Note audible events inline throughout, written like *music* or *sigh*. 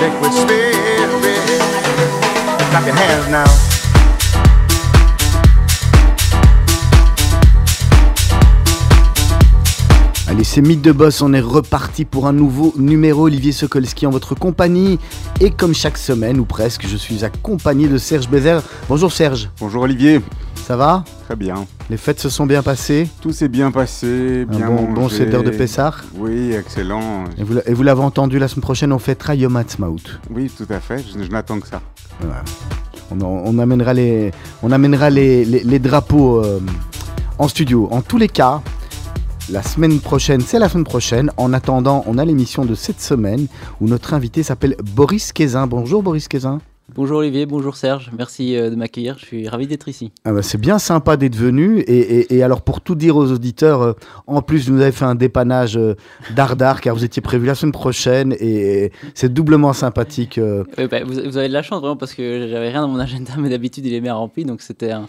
Liquid spirit. Clap your hands now. Allez, c'est Mythe de Boss, on est reparti pour un nouveau numéro. Olivier Sokolski en votre compagnie. Et comme chaque semaine, ou presque, je suis accompagné de Serge Bézère. Bonjour Serge. Bonjour Olivier. Ça va Très bien. Les fêtes se sont bien passées Tout s'est bien passé, bien un bon, mangé. bon de Pessard Oui, excellent. Et vous, et vous l'avez entendu, la semaine prochaine, on fêtera Yom Ha'atzmaut. Oui, tout à fait, je, je n'attends que ça. Voilà. On, on, amènera les, on amènera les, les, les drapeaux euh, en studio. En tous les cas, la semaine prochaine, c'est la semaine prochaine. En attendant, on a l'émission de cette semaine où notre invité s'appelle Boris Kézin. Bonjour Boris Kézin. Bonjour Olivier, bonjour Serge, merci euh, de m'accueillir, je suis ravi d'être ici. Ah bah c'est bien sympa d'être venu et, et, et, alors pour tout dire aux auditeurs, euh, en plus vous avez fait un dépannage euh, dardard car vous étiez prévu la semaine prochaine et c'est doublement sympathique. Bah, vous, vous, avez de la chance vraiment parce que j'avais rien dans mon agenda mais d'habitude il est bien rempli donc c'était un,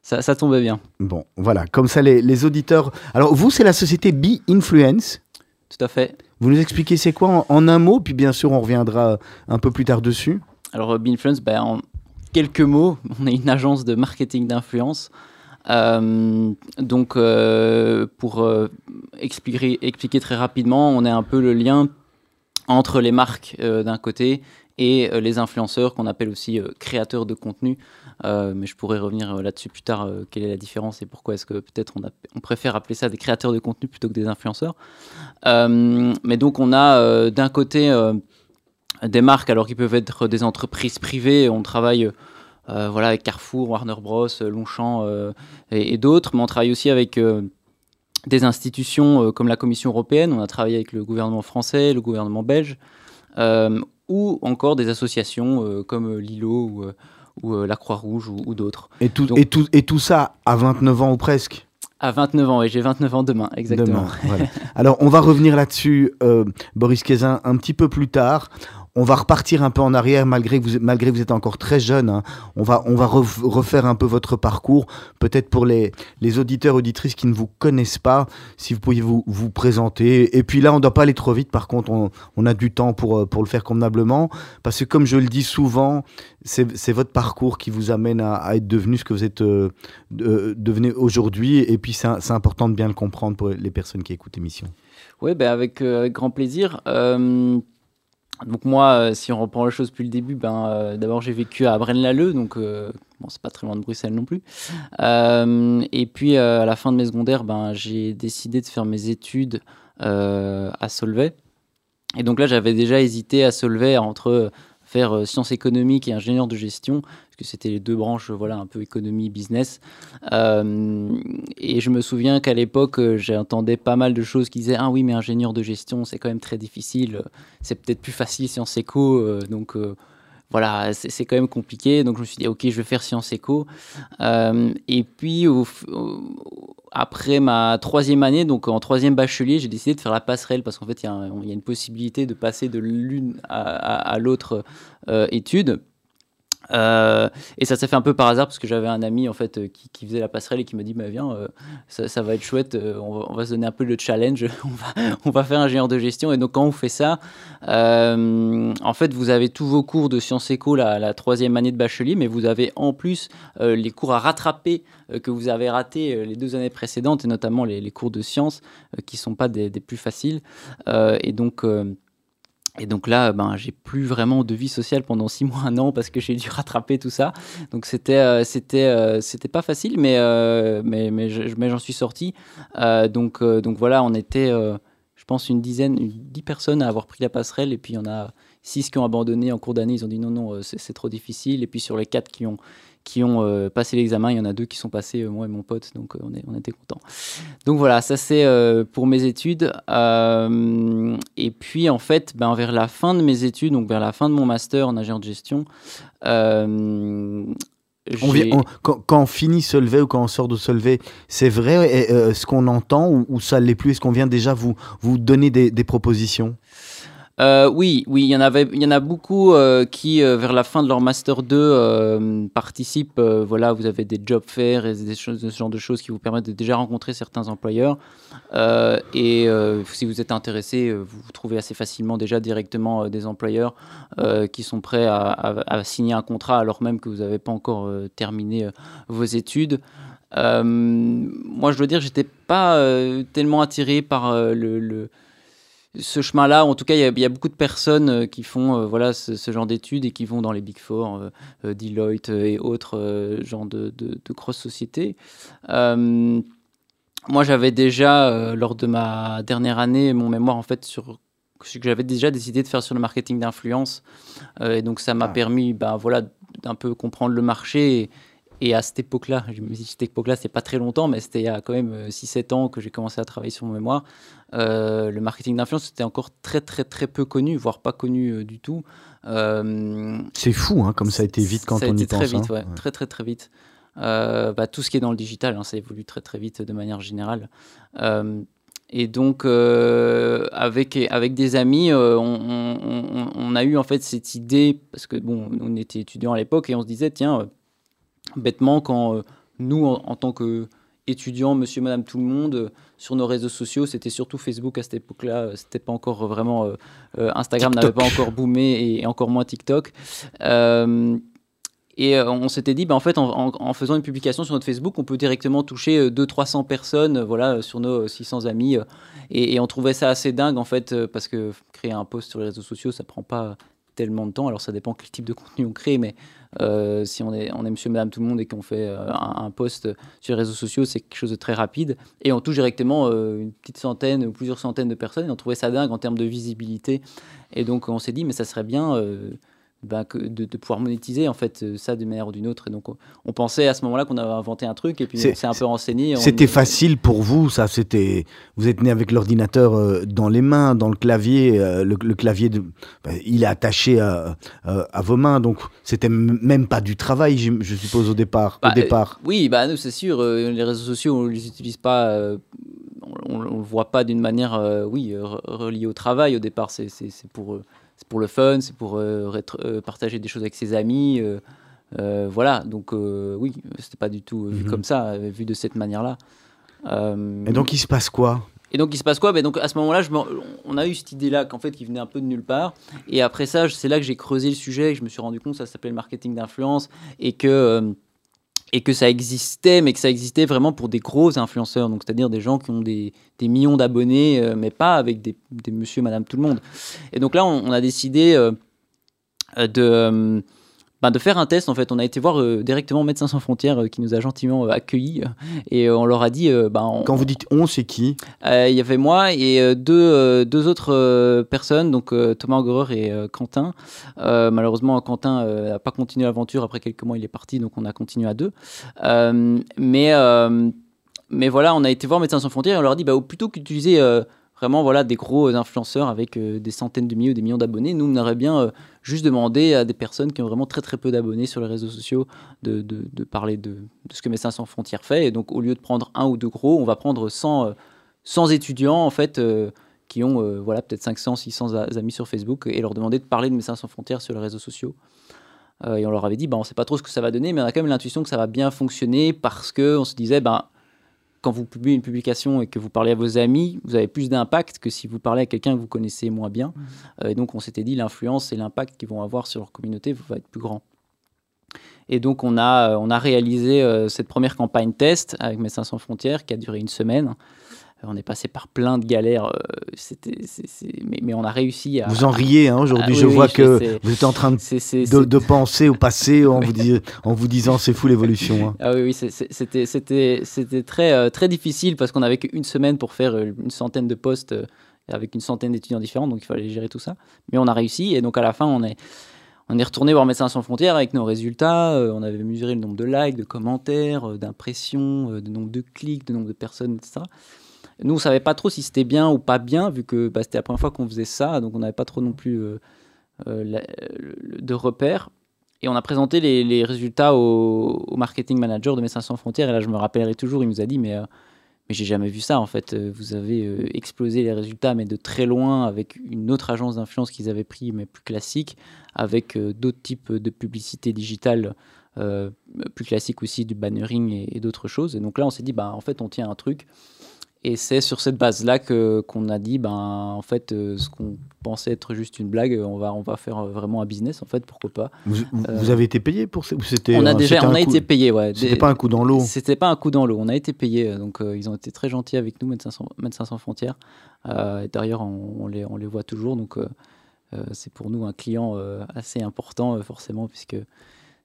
ça, ça, tombait bien. Bon, voilà, comme ça les, les auditeurs. Alors, vous, c'est la société Be Influence. Tout à fait. Vous nous expliquez c'est quoi en, en, un mot, puis bien sûr, on reviendra un peu plus tard dessus. Alors, Be Influence, ben, en quelques mots, *laughs* on est une agence de marketing d'influence. Euh, donc, euh, pour euh, expliquer, très rapidement, on est un peu le lien entre les marques euh, d'un côté et euh, les influenceurs qu'on appelle aussi euh, créateurs de contenu. Euh, mais je pourrais revenir là-dessus plus tard, euh, quelle est la différence et pourquoi est-ce que peut-être on, préfère appeler ça des créateurs de contenu plutôt que des influenceurs. Euh, mais donc on a d'un côté des marques alors qui peuvent être des entreprises privées, on travaille voilà, avec Carrefour, Warner Bros, Longchamp et, et d'autres, mais on travaille aussi avec des institutions comme la Commission européenne, on a travaillé avec le gouvernement français, le gouvernement belge, ou encore des associations comme Lilo ou ou euh, la Croix-Rouge ou, ou d'autres. Et tout, Donc, et, tout, et tout ça à 29 ans ou presque? À 29 ans, et j'ai 29 ans demain, exactement. Demain, voilà. Alors, on va revenir là-dessus, euh, Boris Kézin, un petit peu plus tard. On va repartir un peu en arrière malgré que vous, malgré vous êtes encore très jeune. Hein. On va, on va refaire un peu votre parcours. Peut-être pour les, les auditeurs, auditrices qui ne vous connaissent pas, si vous pouviez vous, vous présenter. Et puis là, on ne doit pas aller trop vite. Par contre, on, on, a du temps pour, pour le faire convenablement. Parce que comme je le dis souvent, c'est votre parcours qui vous amène à, être devenu ce que vous êtes euh, de, devenu aujourd'hui. Et puis, c'est important de bien le comprendre pour les personnes qui écoutent l'émission. Oui, ben avec, euh, avec grand plaisir. Donc moi, euh, si on reprend la chose depuis le début, ben, euh, d'abord j'ai vécu à Braine-l'Alleud, donc euh, bon, c'est pas très loin de Bruxelles non plus. Et puis à la fin de mes secondaires, ben, j'ai décidé de faire mes études à Solvay. Et donc là, j'avais déjà hésité à Solvay entre faire sciences économiques et ingénieur de gestion, parce que c'était les deux branches, voilà, un peu économie, business. Euh, et je me souviens qu'à l'époque, j'entendais pas mal de choses qui disaient Ah oui, mais ingénieur de gestion, c'est quand même très difficile, c'est peut-être plus facile sciences éco, euh, donc. Voilà, c'est quand même compliqué. Donc je me suis dit, ok, je vais faire sciences éco. Euh, et puis, après ma troisième année, donc en troisième bachelier, j'ai décidé de faire la passerelle parce qu'en fait, il y, a une possibilité de passer de l'une à l'autre euh, étude. Euh, et ça s'est fait un peu par hasard parce que j'avais un ami en fait qui, qui, faisait la passerelle et qui m'a dit bah, viens euh, ça, va être chouette euh, on va, se donner un peu le challenge *laughs* on va, on va faire ingénieur de gestion. Et donc quand on fait ça euh, en fait vous avez tous vos cours de sciences éco la, troisième année de bachelier mais vous avez en plus euh, les cours à rattraper euh, que vous avez raté les deux années précédentes et notamment les, cours de sciences qui sont pas des, des plus faciles. Et donc et donc là, ben, j'ai plus vraiment de vie sociale pendant six mois, un an, parce que j'ai dû rattraper tout ça. Donc c'était, euh, c'était, euh, c'était pas facile, mais, euh, mais, mais, je, mais j'en suis sorti. donc, donc voilà, on était, je pense, une dizaine, dix personnes à avoir pris la passerelle, et puis il y en a, six qui ont abandonné en cours d'année, ils ont dit non, non, c'est trop difficile. Et puis sur les quatre qui ont, qui ont passé l'examen, il y en a deux qui sont passés, moi et mon pote, donc on, est, on était contents. Donc voilà, ça c'est pour mes études. et puis en fait, ben, vers la fin de mes études, donc vers la fin de mon master en ingénieur de gestion, quand, on finit Solvay ou quand on sort de Solvay, c'est vrai euh, ce qu'on entend ou, ça ne l'est plus? Est-ce qu'on vient déjà vous, vous donner des, des propositions? Euh, oui, oui, il y en avait, il y en a beaucoup euh, qui, euh, vers la fin de leur master 2, participent. voilà, vous avez des job fairs et des choses, ce genre de choses qui vous permettent de déjà rencontrer certains employeurs. et si vous êtes intéressé, vous, trouvez assez facilement déjà directement des employeurs qui sont prêts à, signer un contrat alors même que vous n'avez pas encore terminé vos études. moi, je dois dire, j'étais pas tellement attiré par le ce chemin-là, en tout cas, il y, a beaucoup de personnes euh, qui font euh, voilà, ce, genre d'études et qui vont dans les Big Four, euh, Deloitte et autres genres de, de, grosses sociétés. moi, j'avais déjà, lors de ma dernière année, mon mémoire en fait sur ce que j'avais déjà décidé de faire sur le marketing d'influence. et donc, ça m'a ah. permis ben, voilà, d'un peu comprendre le marché et à cette époque-là, je me dis cette époque-là, c'est pas très longtemps, mais c'était il y a quand même 6-7 ans que j'ai commencé à travailler sur mon mémoire. Euh, le marketing d'influence était encore très très très peu connu, voire pas connu euh, du tout. Euh, c'est fou, hein, comme ça a été vite quand on y très pense. Vite, hein. Très très très vite. Bah, tout ce qui est dans le digital, hein, ça évolue très très vite de manière générale. et donc, avec, avec des amis, on, on, a eu en fait cette idée, parce que bon, on était étudiants à l'époque, et on se disait, tiens, bêtement, quand nous, en, tant qu'étudiants, monsieur, madame, tout le monde, sur nos réseaux sociaux, c'était surtout Facebook à cette époque-là. C'était pas encore vraiment euh, euh, Instagram n'avait pas encore boomé et, encore moins TikTok. Euh, et on s'était dit, bah, en fait, en, faisant une publication sur notre Facebook, on peut directement toucher 200-300 personnes, voilà, sur nos 600 amis. Et, et, on trouvait ça assez dingue, en fait, parce que créer un post sur les réseaux sociaux, ça prend pas tellement de temps. Alors ça dépend quel type de contenu on crée, mais euh, si on est, on est monsieur, madame, tout le monde et qu'on fait euh, un, post sur les réseaux sociaux, c'est quelque chose de très rapide. Et on touche directement euh, une petite centaine ou plusieurs centaines de personnes et on trouvait ça dingue en termes de visibilité. Et donc on s'est dit, mais ça serait bien que de, pouvoir monétiser en fait euh, ça d'une manière ou d'une autre. Et donc on, pensait à ce moment-là qu'on avait inventé un truc et puis on s'est un peu renseigné. C'était facile pour vous, ça C'était vous êtes né avec l'ordinateur euh, dans les mains, dans le clavier. Euh, le, clavier, de, bah, il est attaché à, à vos mains, donc c'était même pas du travail, je, suppose au départ. au bah, départ. oui, bah nous c'est sûr. les réseaux sociaux, on les utilise pas. on, ne le voit pas d'une manière, oui, reliée au travail. Au départ, c'est pour c'est pour le fun, c'est pour euh, euh, partager des choses avec ses amis. Euh, voilà, donc oui, c'était pas du tout vu mhm. comme ça, vu de cette manière-là. Et donc il se passe quoi? Et donc il se passe quoi? Ben donc à ce moment-là, on a eu cette idée-là qu'en fait qui venait un peu de nulle part. Et après ça, c'est là que j'ai creusé le sujet, que je me suis rendu compte que ça s'appelait le marketing d'influence et que et que ça existait, mais que ça existait vraiment pour des gros influenceurs, donc c'est-à-dire des gens qui ont des, des millions d'abonnés, euh, mais pas avec des, monsieur, madame, tout le monde. Et donc là, on, a décidé euh, de, euh, bah, de faire un test. En fait, on a été voir euh, directement Médecins sans frontières euh, qui nous a gentiment euh, accueillis et on leur a dit. Bah, Quand vous dites on, c'est qui? Il y avait moi et deux, deux autres personnes, donc Thomas Augurer et Quentin. malheureusement, Quentin n'a pas continué l'aventure. Après quelques mois, il est parti, donc on a continué à deux. mais mais voilà, on a été voir Médecins sans frontières et on leur a dit, bah, plutôt qu'utiliser vraiment voilà, des gros influenceurs avec euh, des centaines de milliers ou des millions d'abonnés. Nous, on aurait bien euh, juste demandé à des personnes qui ont vraiment très très peu d'abonnés sur les réseaux sociaux de, parler de, ce que Médecins sans frontières fait. Et donc, au lieu de prendre un ou deux gros, on va prendre 100, 100 euh, étudiants en fait qui ont voilà, peut-être 500, 600 amis sur Facebook et leur demander de parler de Médecins sans frontières sur les réseaux sociaux. et on leur avait dit, bah, on ne sait pas trop ce que ça va donner, mais on a quand même l'intuition que ça va bien fonctionner parce qu'on se disait, ben, quand vous publiez une publication et que vous parlez à vos amis, vous avez plus d'impact que si vous parlez à quelqu'un que vous connaissez moins bien. Mmh. Euh, et donc, on s'était dit, l'influence et l'impact qu'ils vont avoir sur leur communauté va être plus grand. Et donc, on a, on a réalisé euh, cette première campagne test avec Médecins sans frontières qui a duré une semaine on est passé par plein de galères, euh, c'était, mais, on a réussi à. Vous en riez hein, aujourd'hui, ah je vois que vous êtes en train de, de, penser au passé en, vous, en vous disant c'est fou l'évolution. Hein. Ah oui, oui c'était, c'était, c'était très, euh, très difficile parce qu'on avait qu'une semaine pour faire euh, une centaine de postes avec une centaine d'étudiants différents, donc il fallait gérer tout ça. Mais on a réussi, et donc à la fin, on est, on est retourné voir Médecins sans frontières avec nos résultats. Euh, on avait mesuré le nombre de likes, de commentaires, euh, d'impressions, euh, de nombre de clics, de nombre de personnes, etc. Nous, on savait pas trop si c'était bien ou pas bien, vu que bah, c'était la première fois qu'on faisait ça, donc on n'avait pas trop non plus de repères. Et on a présenté les, résultats au, marketing manager de Médecins sans frontières. Et là, je me rappellerai toujours, il nous a dit, mais mais j'ai jamais vu ça en fait. Euh, vous avez euh, explosé les résultats, mais de très loin, avec une autre agence d'influence qu'ils avaient pris, mais plus classique, avec euh, d'autres types de publicité digitale plus classiques aussi, du bannering et, et d'autres choses. Et donc là, on s'est dit, bah, en fait, on tient un truc et c'est sur cette base-là que, qu'on a dit, ben, en fait, euh, ce qu'on pensait être juste une blague, on va, on va faire vraiment un business, en fait, pourquoi pas. Vous, euh, avez été payé pour ça c'était, On a déjà, on a été payé, ouais. C'était pas un coup dans l'eau C'était pas un coup dans l'eau, on a été payé, donc euh, ils ont été très gentils avec nous, Médecins sans, Médecins sans frontières. et d'ailleurs, on, les, on les voit toujours, donc c'est pour nous un client assez important, forcément, puisque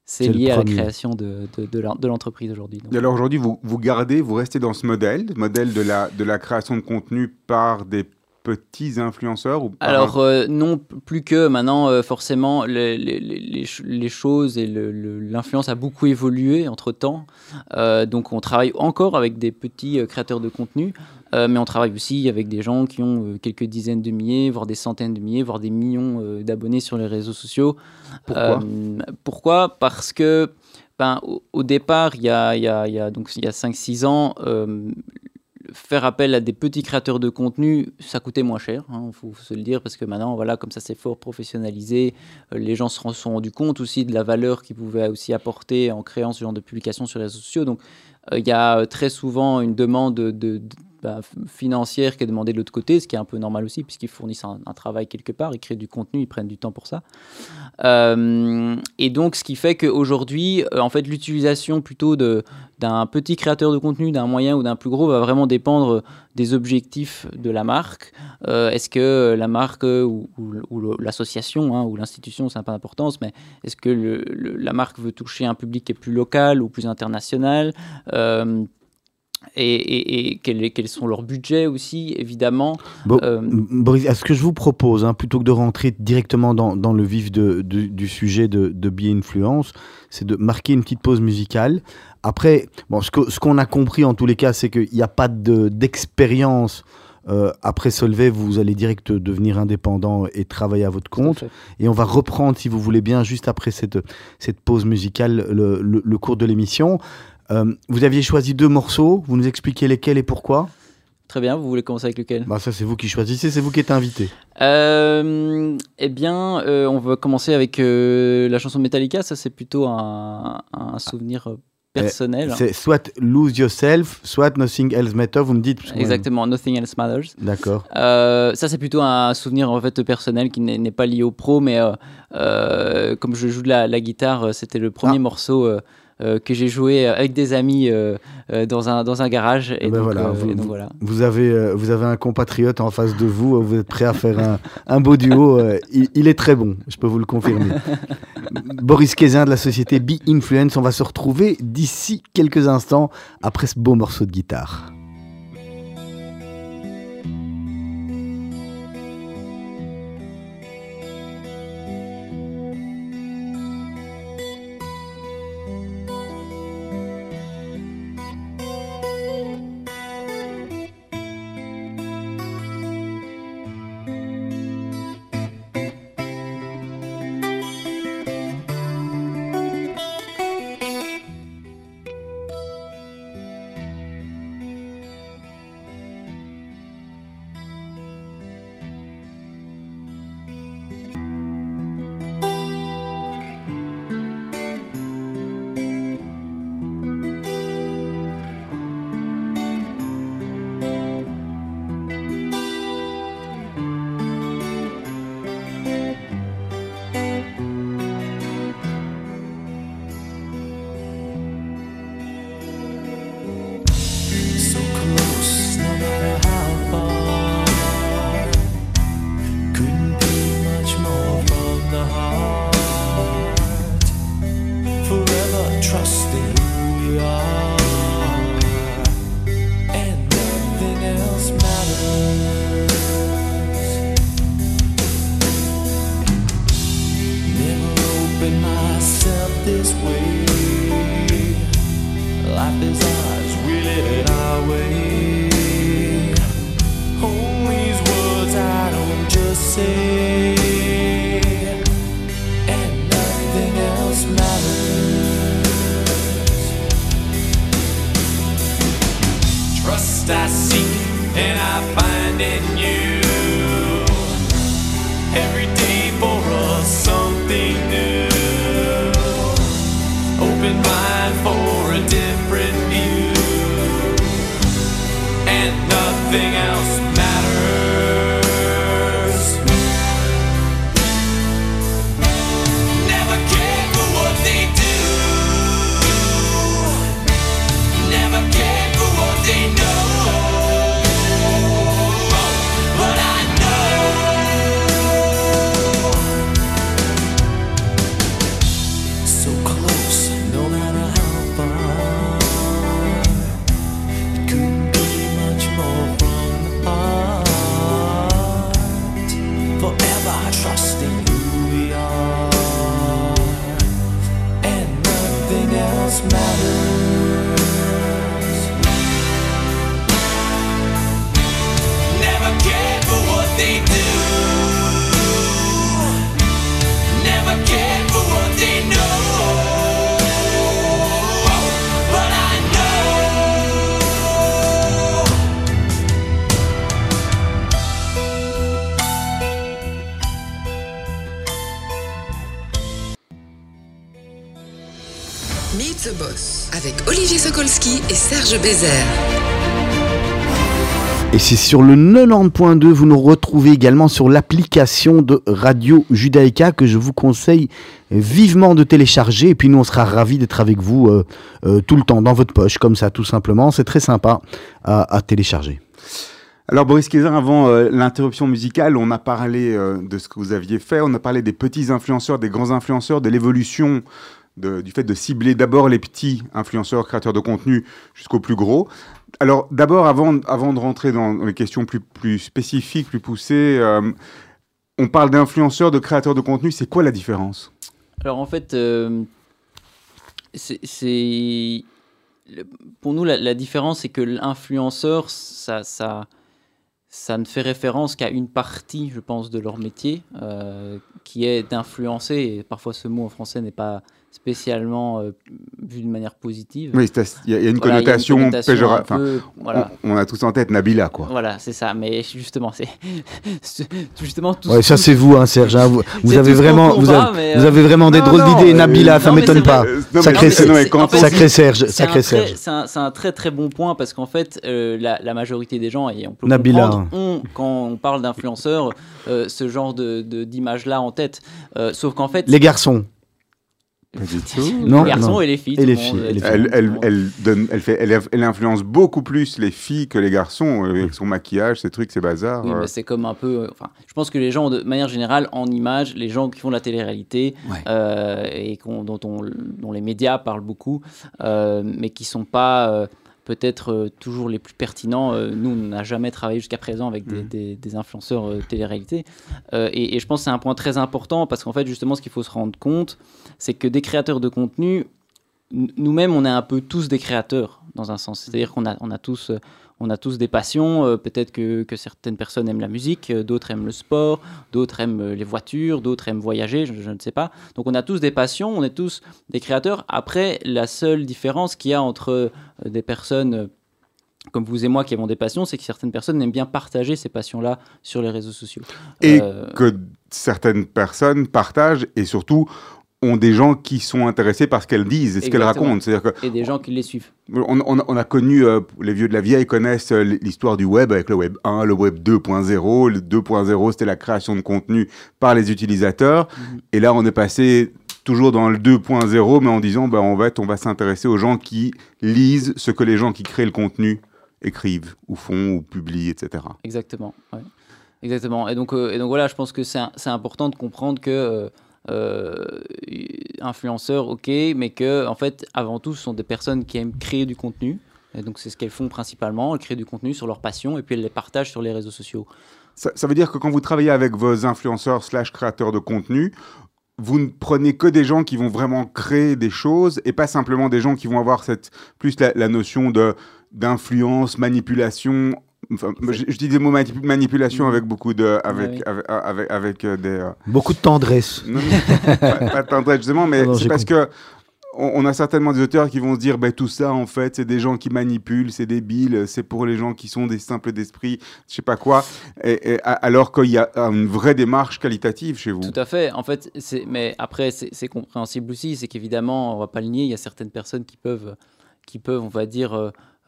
c'est lié à la création de, de, l'entreprise aujourd'hui. alors aujourd'hui, vous, vous gardez, vous restez dans ce modèle, modèle de la, de la création de contenu par des petits influenceurs ou Alors euh, non, plus que maintenant, euh, forcément, les, les, les, choses et l'influence a beaucoup évolué entre-temps. Euh, donc on travaille encore avec des petits créateurs de contenu. Mais on travaille aussi avec des gens qui ont quelques dizaines de milliers, voire des centaines de milliers, voire des millions d'abonnés sur les réseaux sociaux. Pourquoi Pourquoi? Parce que ben, au, départ, il y a, y a, y a, donc, il y a 5-6 ans, faire appel à des petits créateurs de contenu, ça coûtait moins cher, il hein, faut, se le dire, parce que maintenant, voilà, comme ça c'est fort professionnalisé, les gens se sont rendus compte aussi de la valeur qu'ils pouvaient aussi apporter en créant ce genre de publications sur les réseaux sociaux. Donc, il y a très souvent une demande de bah, financière qui est demandée de l'autre côté, ce qui est un peu normal aussi, puisqu'ils fournissent un, travail quelque part, ils créent du contenu, ils prennent du temps pour ça. Euh, et donc, ce qui fait qu'aujourd'hui, euh, en fait, l'utilisation plutôt d'un petit créateur de contenu, d'un moyen ou d'un plus gros, va vraiment dépendre des objectifs de la marque. Euh, est-ce que la marque ou, l'association hein, ou l'institution, c'est un peu d'importance, mais est-ce que la marque veut toucher un public qui est plus local ou plus international? Et, et, quels, sont leurs budgets aussi, évidemment. Euh, Boris, ce que je vous propose, hein, plutôt que de rentrer directement dans, dans le vif de, du sujet de, de Influence, c'est de marquer une petite pause musicale. Après, bon, ce qu'on ce a compris en tous les cas, c'est qu'il n'y a pas d'expérience. Euh, après Solvay, vous allez direct devenir indépendant et travailler à votre compte. Et on va reprendre, si vous voulez bien, juste après cette, cette pause musicale, le, le cours de l'émission. Euh, vous aviez choisi deux morceaux, vous nous expliquez lesquels et pourquoi Très bien, vous voulez commencer avec lequel? Bah Ça, c'est vous qui choisissez, c'est vous qui êtes invité. Euh, eh bien, euh, on va commencer avec la chanson de Metallica, ça c'est plutôt un, souvenir personnel. C'est soit Lose Yourself, soit Nothing Else Matters, vous me dites Exactement, Nothing Else Matters. D'accord. ça c'est plutôt un souvenir en fait personnel qui n'est pas lié au pro, mais comme je joue de la, guitare, c'était le premier ah. morceau euh, que j'ai joué avec des amis euh, euh, dans, un, dans un garage. Et, ben donc, voilà, vous, voilà. Vous, avez, vous avez un compatriote en face de vous, vous êtes prêt à faire un, un beau duo. Il, est très bon, je peux vous le confirmer. *laughs* Boris Kézin de la société Be Influence, on va se retrouver d'ici quelques instants après ce beau morceau de guitare. Serge Bézère. Et c'est sur le 90.2, vous nous retrouvez également sur l'application de Radio Judaïka que je vous conseille vivement de télécharger. Et puis nous, on sera ravis d'être avec vous euh, euh, tout le temps, dans votre poche, comme ça, tout simplement. C'est très sympa à, à télécharger. Alors Boris Kézin, avant euh, l'interruption musicale, on a parlé euh, de ce que vous aviez fait, on a parlé des petits influenceurs, des grands influenceurs, de l'évolution du fait de cibler d'abord les petits influenceurs, créateurs de contenu, jusqu'aux plus gros. Alors d'abord, avant, avant de rentrer dans les questions plus, plus spécifiques, plus poussées, euh, on parle d'influenceurs, de créateurs de contenu, c'est quoi la différence? Alors en fait, euh, c'est pour nous la, différence, c'est que l'influenceur, ça, ça, ça ne fait référence qu'à une partie, je pense, de leur métier, euh, qui est d'influencer. Parfois, ce mot en français n'est pas spécialement euh, vu de manière positive. Oui, il y, a il y a une Voilà, connotation, connotation péjora- un enfin, peu, voilà. on, on a tous en tête Nabila, quoi. Voilà, c'est ça. Mais justement, c'est *laughs* justement tout. Ouais, ça c'est vous, hein, Serge. hein, Vous, avez vraiment, vous combat, avez, mais, vous euh, avez vraiment des non, drôles d'idées. euh, Nabila, ça non, mais m'étonne pas. Euh, non, Sacré, en fait, Serge, C'est sacré un, très, Serge. c'est un- très très bon point parce qu'en fait, euh, la, la majorité des gens, et on peut Nabila. comprendre, ont, quand on parle d'influenceurs, euh, ce genre de, de- d'image-là en tête. Euh, sauf qu'en fait, Les garçons. Pas du tout. les garçons non. et les filles. Et les filles, et les Elle, elle, elle, donne, elle, fait, elle, elle influence beaucoup plus les filles que les garçons, euh, avec son maquillage, ses trucs, ses bazars. Oui, euh. mais c'est comme un peu. euh, Enfin, je pense que les gens, de manière générale, en image, les gens qui font de la télé-réalité Ouais. euh, et dont, on- dont les médias parlent beaucoup, euh, mais qui sont pas euh, peut-être euh, toujours les plus pertinents. Euh, nous, on n'a jamais travaillé jusqu'à présent avec des, des- des influenceurs euh, télé-réalité. Euh, et, et je pense que c'est un point très important parce qu'en fait, justement, ce qu'il faut se rendre compte, c'est que des créateurs de contenu, nous-mêmes, on est un peu tous des créateurs dans un sens. C'est-à-dire qu'on a, on a tous. on a tous des passions. euh, Peut-être que, que certaines personnes aiment la musique, euh, d'autres aiment le sport, d'autres aiment euh, les voitures, d'autres aiment voyager, je, je ne sais pas. Donc on a tous des passions, on est tous des créateurs. Après, la seule différence qu'il y a entre des personnes comme vous et moi qui avons des passions, c'est que certaines personnes aiment bien partager ces passions-là sur les réseaux sociaux. Et Euh, que certaines personnes partagent et surtout ont des gens qui sont intéressés par ce qu'elles disent et ce qu'elles racontent. C'est-à-dire et des gens qui les suivent. on, on a connu, euh, les vieux de la vieille connaissent euh, l'histoire du web avec le web 1, le web 2.0. Le 2.0, c'était la création de contenu par les utilisateurs. Mhm. Et là, on est passé toujours dans le 2.0, mais en disant, bah, en fait, on va s'intéresser aux gens qui lisent ce que les gens qui créent le contenu écrivent ou font ou publient, etc. Exactement. ouais. Exactement. Et donc, euh, et donc voilà, je pense que c'est important de comprendre que euh, influenceurs, ok, mais que en fait, avant tout, ce sont des personnes qui aiment créer du contenu. Et donc c'est ce qu'elles font principalement, elles créent du contenu sur leur passion et puis elles les partagent sur les réseaux sociaux. Ça, veut dire que quand vous travaillez avec vos influenceurs slash créateurs de contenu, vous ne prenez que des gens qui vont vraiment créer des choses et pas simplement des gens qui vont avoir cette plus la, la notion d'influence, manipulation. Enfin, je, je dis des mots mani- manipulation avec beaucoup de avec oui. avec, avec, avec, euh, des euh, Beaucoup de tendresse. non, non, *laughs* pas, pas de tendresse, justement, mais c'est j'ai parce que on, on a certainement des auteurs qui vont se dire, ben, tout ça, en fait, c'est des gens qui manipulent, c'est débile, c'est pour les gens qui sont des simples d'esprit, je sais pas quoi, et, et- a- alors qu'il y a une vraie démarche qualitative chez vous. Tout à fait. En fait, mais après, c'est, c'est compréhensible aussi. C'est qu'évidemment, on va pas le nier. Il y a certaines personnes qui peuvent, qui peuvent, on va dire,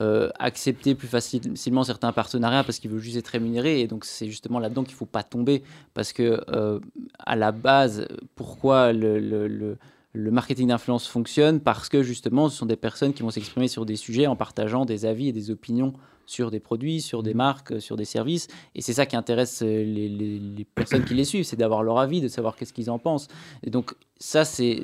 euh, accepter plus facilement certains partenariats parce qu'ils veulent juste être rémunérés. Et donc, c'est justement là-dedans qu'il faut pas tomber parce que euh, à la base, pourquoi le- le marketing d'influence fonctionne? Parce que justement, ce sont des personnes qui vont s'exprimer sur des sujets en partageant des avis et des opinions sur des produits, sur des marques, euh, sur des services. Et c'est ça qui intéresse euh, les, les- les personnes qui les suivent, c'est d'avoir leur avis, de savoir qu'est-ce qu'ils en pensent. Et donc ça, c'est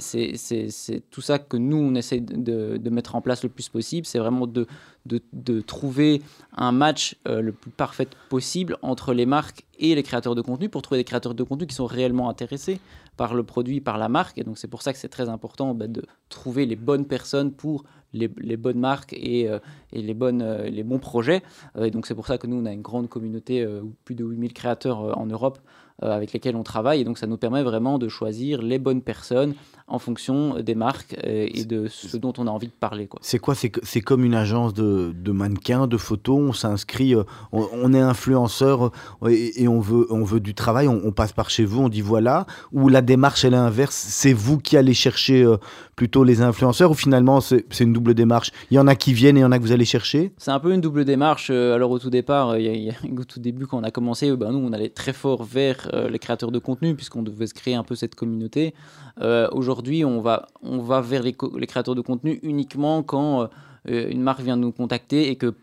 tout ça que nous, on essaie de, de mettre en place le plus possible. C'est vraiment de, de, de trouver un match euh, le plus parfait possible entre les marques et les créateurs de contenu pour trouver des créateurs de contenu qui sont réellement intéressés par le produit, par la marque. Et donc c'est pour ça que c'est très important bah, de trouver les bonnes personnes pour les, bonnes marques et, euh, euh, les bons projets. Euh, et donc c'est pour ça que nous, on a une grande communauté, plus de 8000 créateurs en Europe avec lesquels on travaille. Et donc ça nous permet vraiment de choisir les bonnes personnes en fonction des marques euh, et de ce dont on a envie de parler. C'est quoi? C'est comme une agence de, de mannequins, de photos? On s'inscrit, euh, on, on est influenceur euh, et, et on, veut, on veut du travail. On, on passe par chez vous, on dit voilà. Ou la démarche, elle est inverse. C'est vous qui allez chercher euh, plutôt les influenceurs ou finalement c'est une double démarche? Il y en a qui viennent et il y en a que vous allez chercher? C'est un peu une double démarche. Euh, Alors au tout départ, euh, il y a- il y a- *laughs* au tout début quand on a commencé, euh, ben, nous on allait très fort vers euh, les créateurs de contenu puisqu'on devait se créer un peu cette communauté. Euh, Aujourd'hui, on va, on va vers les, les créateurs de contenu uniquement quand euh, une marque vient nous contacter et que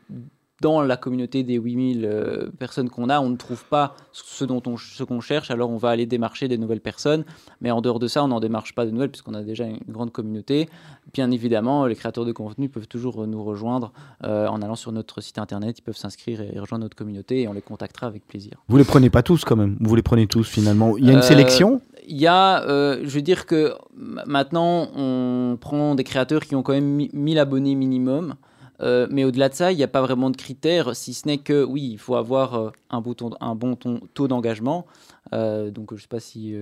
dans la communauté des 8000 euh, personnes qu'on a, on ne trouve pas ce dont on ce qu'on cherche, alors on va aller démarcher des nouvelles personnes. Mais en dehors de ça, on n'en démarche pas de nouvelles puisqu'on a déjà une grande communauté. Bien évidemment, les créateurs de contenu peuvent toujours nous rejoindre euh, en allant sur notre site internet. Ils peuvent s'inscrire et rejoindre notre communauté et on les contactera avec plaisir. Vous les prenez pas tous quand même Vous les prenez tous finalement Il y a une Euh, sélection? Il y a, euh, je veux dire que maintenant, on prend des créateurs qui ont quand même mi- 1000 abonnés minimum. Euh, mais au-delà de ça, il n'y a pas vraiment de critères, si ce n'est que, oui, il faut avoir euh, un, bouton, un bon ton- taux d'engagement. Euh, donc, je ne sais pas si...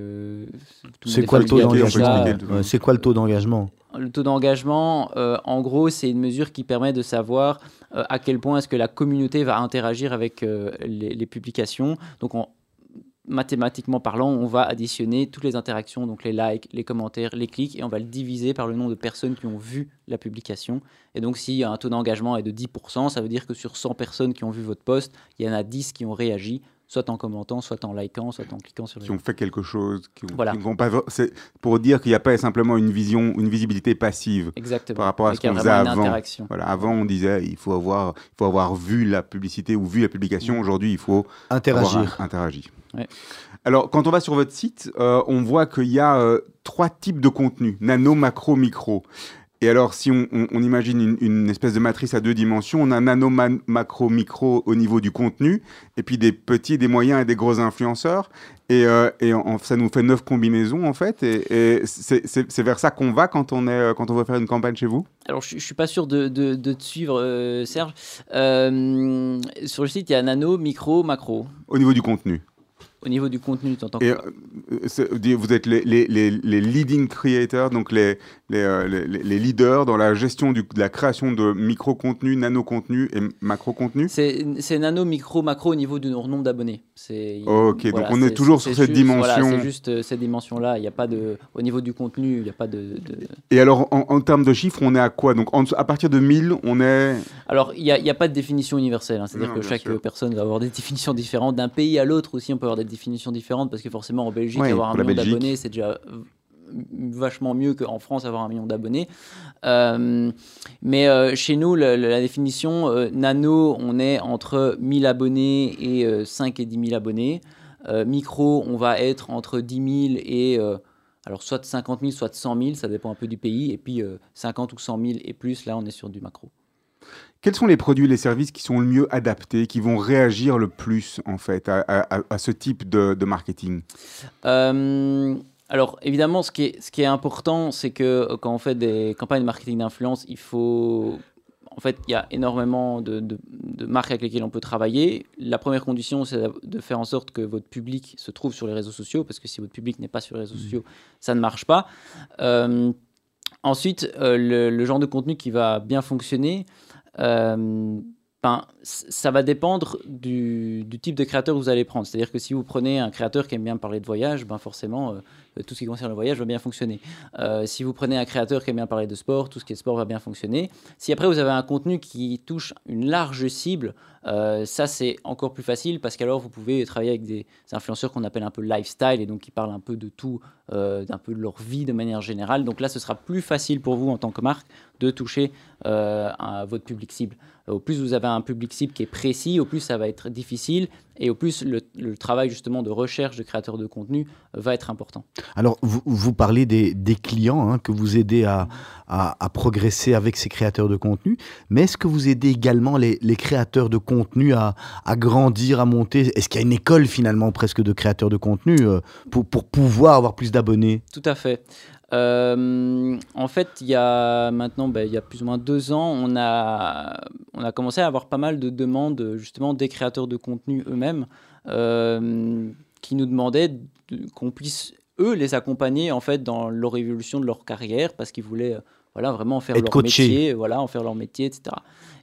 C'est quoi le taux d'engagement C'est quoi le taux d'engagement? Le taux d'engagement, en gros, c'est une mesure qui permet de savoir à quel point est-ce que la communauté va interagir avec les, les publications. Donc, en- mathématiquement parlant, on va additionner toutes les interactions, donc les likes, les commentaires, les clics, et on va le diviser par le nombre de personnes qui ont vu la publication. Et donc, si un taux d'engagement est de 10%, ça veut dire que sur 100 personnes qui ont vu votre post, il y en a 10 qui ont réagi, soit en commentant, soit en likant, soit en cliquant sur les qui ont fait quelque chose, qui ont, Voilà. qui pas, c'est pour dire qu'il n'y a pas simplement une vision, une visibilité passive. Exactement. Par rapport à Et ce qu'il y a qu'on faisait avant. interaction. Voilà, avant on disait il faut avoir, il faut avoir vu la publicité ou vu la publication. Aujourd'hui, il faut Interagir. avoir un- interagi. Ouais. Alors, quand on va sur votre site, euh, on voit qu'il y a euh, trois types de contenus nano, macro, micro. Et alors, si on, on- on imagine une, une espèce de matrice à deux dimensions, on a nano, man- macro, micro au niveau du contenu, et puis des petits, des moyens et des gros influenceurs. Et, euh, et en- ça nous fait neuf combinaisons, en fait. Et, et c'est vers ça qu'on va quand on, est, quand on veut faire une campagne chez vous? Alors, je, je suis pas sûr de, de, de te suivre, euh, Serge. Euh, sur le site, il y a nano, micro, macro. Au niveau du contenu. Au niveau du contenu, tu entends Et euh, vous êtes les, les, les, les leading creators, donc les, les, euh, leaders dans la gestion du- de la création de micro-contenus, nano-contenus et macro-contenus. C'est nano, micro, macro au niveau du nombre d'abonnés. Ok, donc on est toujours sur cette juste- voilà, dimension. c'est juste euh, cette dimension-là. Il n'y a pas de, au niveau du contenu, il n'y a pas de, de- Et alors, en, en termes de chiffres, on est à quoi? Donc, en à partir de 1000, on est. Alors, il n'y a, a pas de définition universelle. hein. C'est-à-dire que chaque sûr. personne va avoir des *laughs* définitions différentes. D'un pays à l'autre aussi, on peut avoir des définitions différentes parce que forcément, en Belgique, Ouais, avoir un million d'abonnés, c'est déjà vachement mieux qu'en France avoir un million d'abonnés. Euh, mais euh, chez nous, le- le- la définition euh, nano, on est entre 1000 abonnés et euh, 5 et 10 000 abonnés. Micro, on va être entre 10 000 et alors soit 50 000, soit 100 000, ça dépend un peu du pays. Et puis euh, 50 ou 100 000 et plus, là, on est sur du macro. Quels sont les produits, les services qui sont le mieux adaptés, qui vont réagir le plus, en fait, à, à- à- à ce type de, de marketing? Euh, Alors évidemment, ce qui est, ce qui est important, c'est que euh, quand on fait des campagnes de marketing d'influence, il faut... En fait, il y a énormément de, de- de marques avec lesquelles on peut travailler. La première condition, c'est de faire en sorte que votre public se trouve sur les réseaux sociaux, parce que si votre public n'est pas sur les réseaux sociaux, ça ne marche pas. Euh, ensuite, euh, le, le genre de contenu qui va bien fonctionner, euh, ben, ça va dépendre du, du type de créateur que vous allez prendre. C'est-à-dire que si vous prenez un créateur qui aime bien parler de voyage, ben forcément, euh, tout ce qui concerne le voyage va bien fonctionner. Euh, si vous prenez un créateur qui aime bien parler de sport, tout ce qui est sport va bien fonctionner. Si après vous avez un contenu qui touche une large cible, euh, ça c'est encore plus facile parce qu'alors vous pouvez travailler avec des influenceurs qu'on appelle un peu lifestyle et donc qui parlent un peu de tout, euh, d'un peu de leur vie de manière générale. Donc là, ce sera plus facile pour vous en tant que marque de toucher euh, votre public cible. Au plus vous avez un public cible qui est précis, au plus ça va être difficile et au plus le, le travail justement de recherche de créateurs de contenu va être important. Alors, vous, vous parlez des, des clients hein, que vous aidez à, à- à progresser avec ces créateurs de contenu, mais est-ce que vous aidez également les, les créateurs de contenu à, à grandir, à monter? Est-ce qu'il y a une école finalement presque de créateurs de contenu euh, pour, pour pouvoir avoir plus d'abonnés? Tout à fait. Euh, en fait, il y a maintenant, ben, il y a plus ou moins deux ans, on a, on a commencé à avoir pas mal de demandes justement des créateurs de contenu eux-mêmes euh, qui nous demandaient de- qu'on puisse eux les accompagner en fait dans leur évolution de leur carrière parce qu'ils voulaient euh, voilà vraiment faire Être leur métier, voilà, en faire leur métier, etc.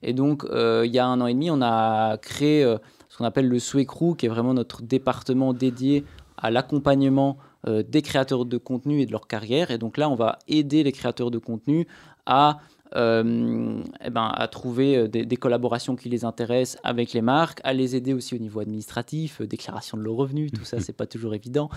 Et donc, euh, il y a un an et demi, on a créé ce qu'on appelle le Sway Crew, qui est vraiment notre département dédié à l'accompagnement des créateurs de contenu et de leur carrière. Et donc là, on va aider les créateurs de contenu à, euh, eh ben, à trouver euh, des, des collaborations qui les intéressent avec les marques, à les aider aussi au niveau administratif, euh, déclaration de leurs revenus, tout ça, *laughs* c'est pas toujours évident.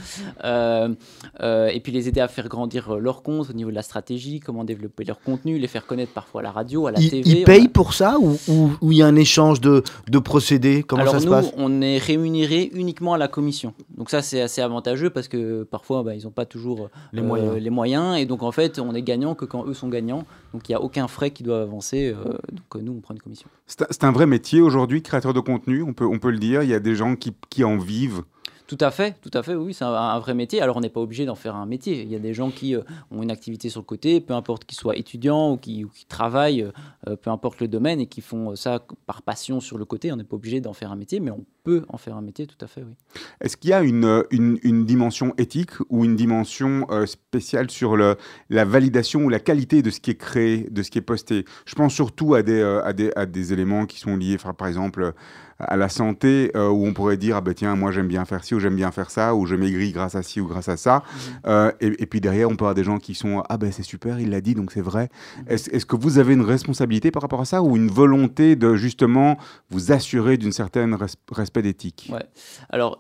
Euh, euh, et puis les aider à faire grandir euh, leur compte au niveau de la stratégie, comment développer leur contenu, les faire connaître parfois à la radio, à la Ils, TV. ils payent a- pour ça ou ou- ou il y a un échange de, de procédés? Comment Alors ça se nous, passe? on est rémunéré uniquement à la commission. Donc ça, c'est assez avantageux parce que parfois, bah, ils n'ont pas toujours Les euh, moyens. les moyens. Et donc, en fait, on est gagnant que quand eux sont gagnants. Donc, il n'y a aucun frais qui doit avancer. euh, donc, euh, nous, on prend une commission. C'est un- vrai métier aujourd'hui, créateur de contenu, on peut, on peut le dire. Il y a des gens qui, qui en vivent. Tout à fait, tout à fait, oui, c'est un, vrai métier. Alors, on n'est pas obligé d'en faire un métier. Il y a des gens qui euh, ont une activité sur le côté, peu importe qu'ils soient étudiants ou qui, travaillent, euh, peu importe le domaine, et qui font euh, ça par passion sur le côté. On n'est pas obligé d'en faire un métier, mais on peut en faire un métier, tout à fait, oui. Est-ce qu'il y a une, une, dimension éthique ou une dimension spéciale sur le, la validation ou la qualité de ce qui est créé, de ce qui est posté? Je pense surtout à des, à des, à des éléments qui sont liés, par exemple, à la santé, euh, où on pourrait dire, ah ben tiens, moi j'aime bien faire ci ou j'aime bien faire ça, ou je maigris grâce à ci ou grâce à ça. Euh, et, et puis derrière, on peut avoir des gens qui sont, ah ben c'est super, il l'a dit, donc c'est vrai. Est-ce est-ce que vous avez une responsabilité par rapport à ça ou une volonté de justement vous assurer d'une certaine res- respect d'éthique? Ouais. Alors,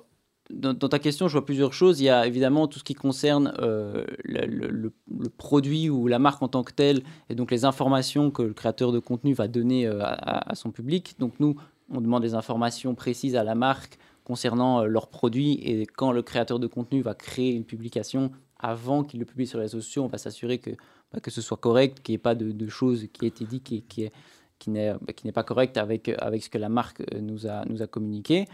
dans, dans ta question, je vois plusieurs choses. Il y a évidemment tout ce qui concerne euh, le, le- le- le produit ou la marque en tant que telle, et donc les informations que le créateur de contenu va donner euh, à- à son public. Donc nous, on demande des informations précises à la marque concernant euh, leurs produits, et quand le créateur de contenu va créer une publication, avant qu'il le publie sur les réseaux sociaux, on va s'assurer que, bah, que ce soit correct, qu'il n'y ait pas de, choses qui aient été dites qui, qui, bah, qui n'est pas correct avec, avec ce que la marque euh, nous a, nous a communiqué.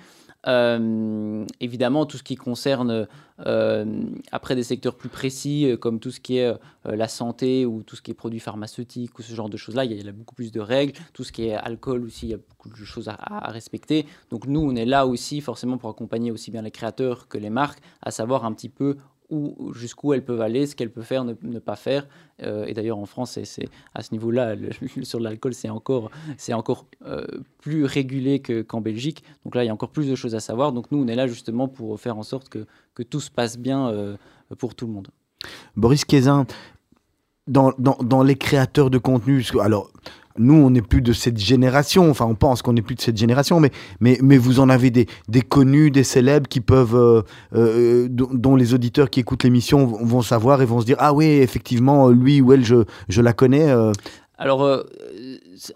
Euh, évidemment, tout ce qui concerne euh, après des secteurs plus précis, euh, comme tout ce qui est la santé ou tout ce qui est produits pharmaceutiques ou ce genre de choses-là, il y a beaucoup plus de règles. Tout ce qui est alcool aussi, il y a beaucoup de choses à, à respecter. Donc nous, on est là aussi forcément pour accompagner aussi bien les créateurs que les marques, à savoir un petit peu où, jusqu'où elles peuvent aller, ce qu'elles peuvent faire, ne, pas faire. Euh, et d'ailleurs, en France, c'est, à ce niveau-là, *laughs* sur l'alcool, c'est encore, c'est encore euh, plus régulé que, qu'en Belgique. Donc là, il y a encore plus de choses à savoir. Donc nous, on est là justement pour faire en sorte que, que tout se passe bien euh, pour tout le monde. Boris Kézin, dans, dans, dans les créateurs de contenu, alors nous on n'est plus de cette génération, enfin on pense qu'on n'est plus de cette génération, mais, mais, mais vous en avez des, des connus, des célèbres qui peuvent, euh, euh, dont, les auditeurs qui écoutent l'émission vont, savoir et vont se dire ah oui effectivement lui ou elle je, je la connais. euh. Alors, euh,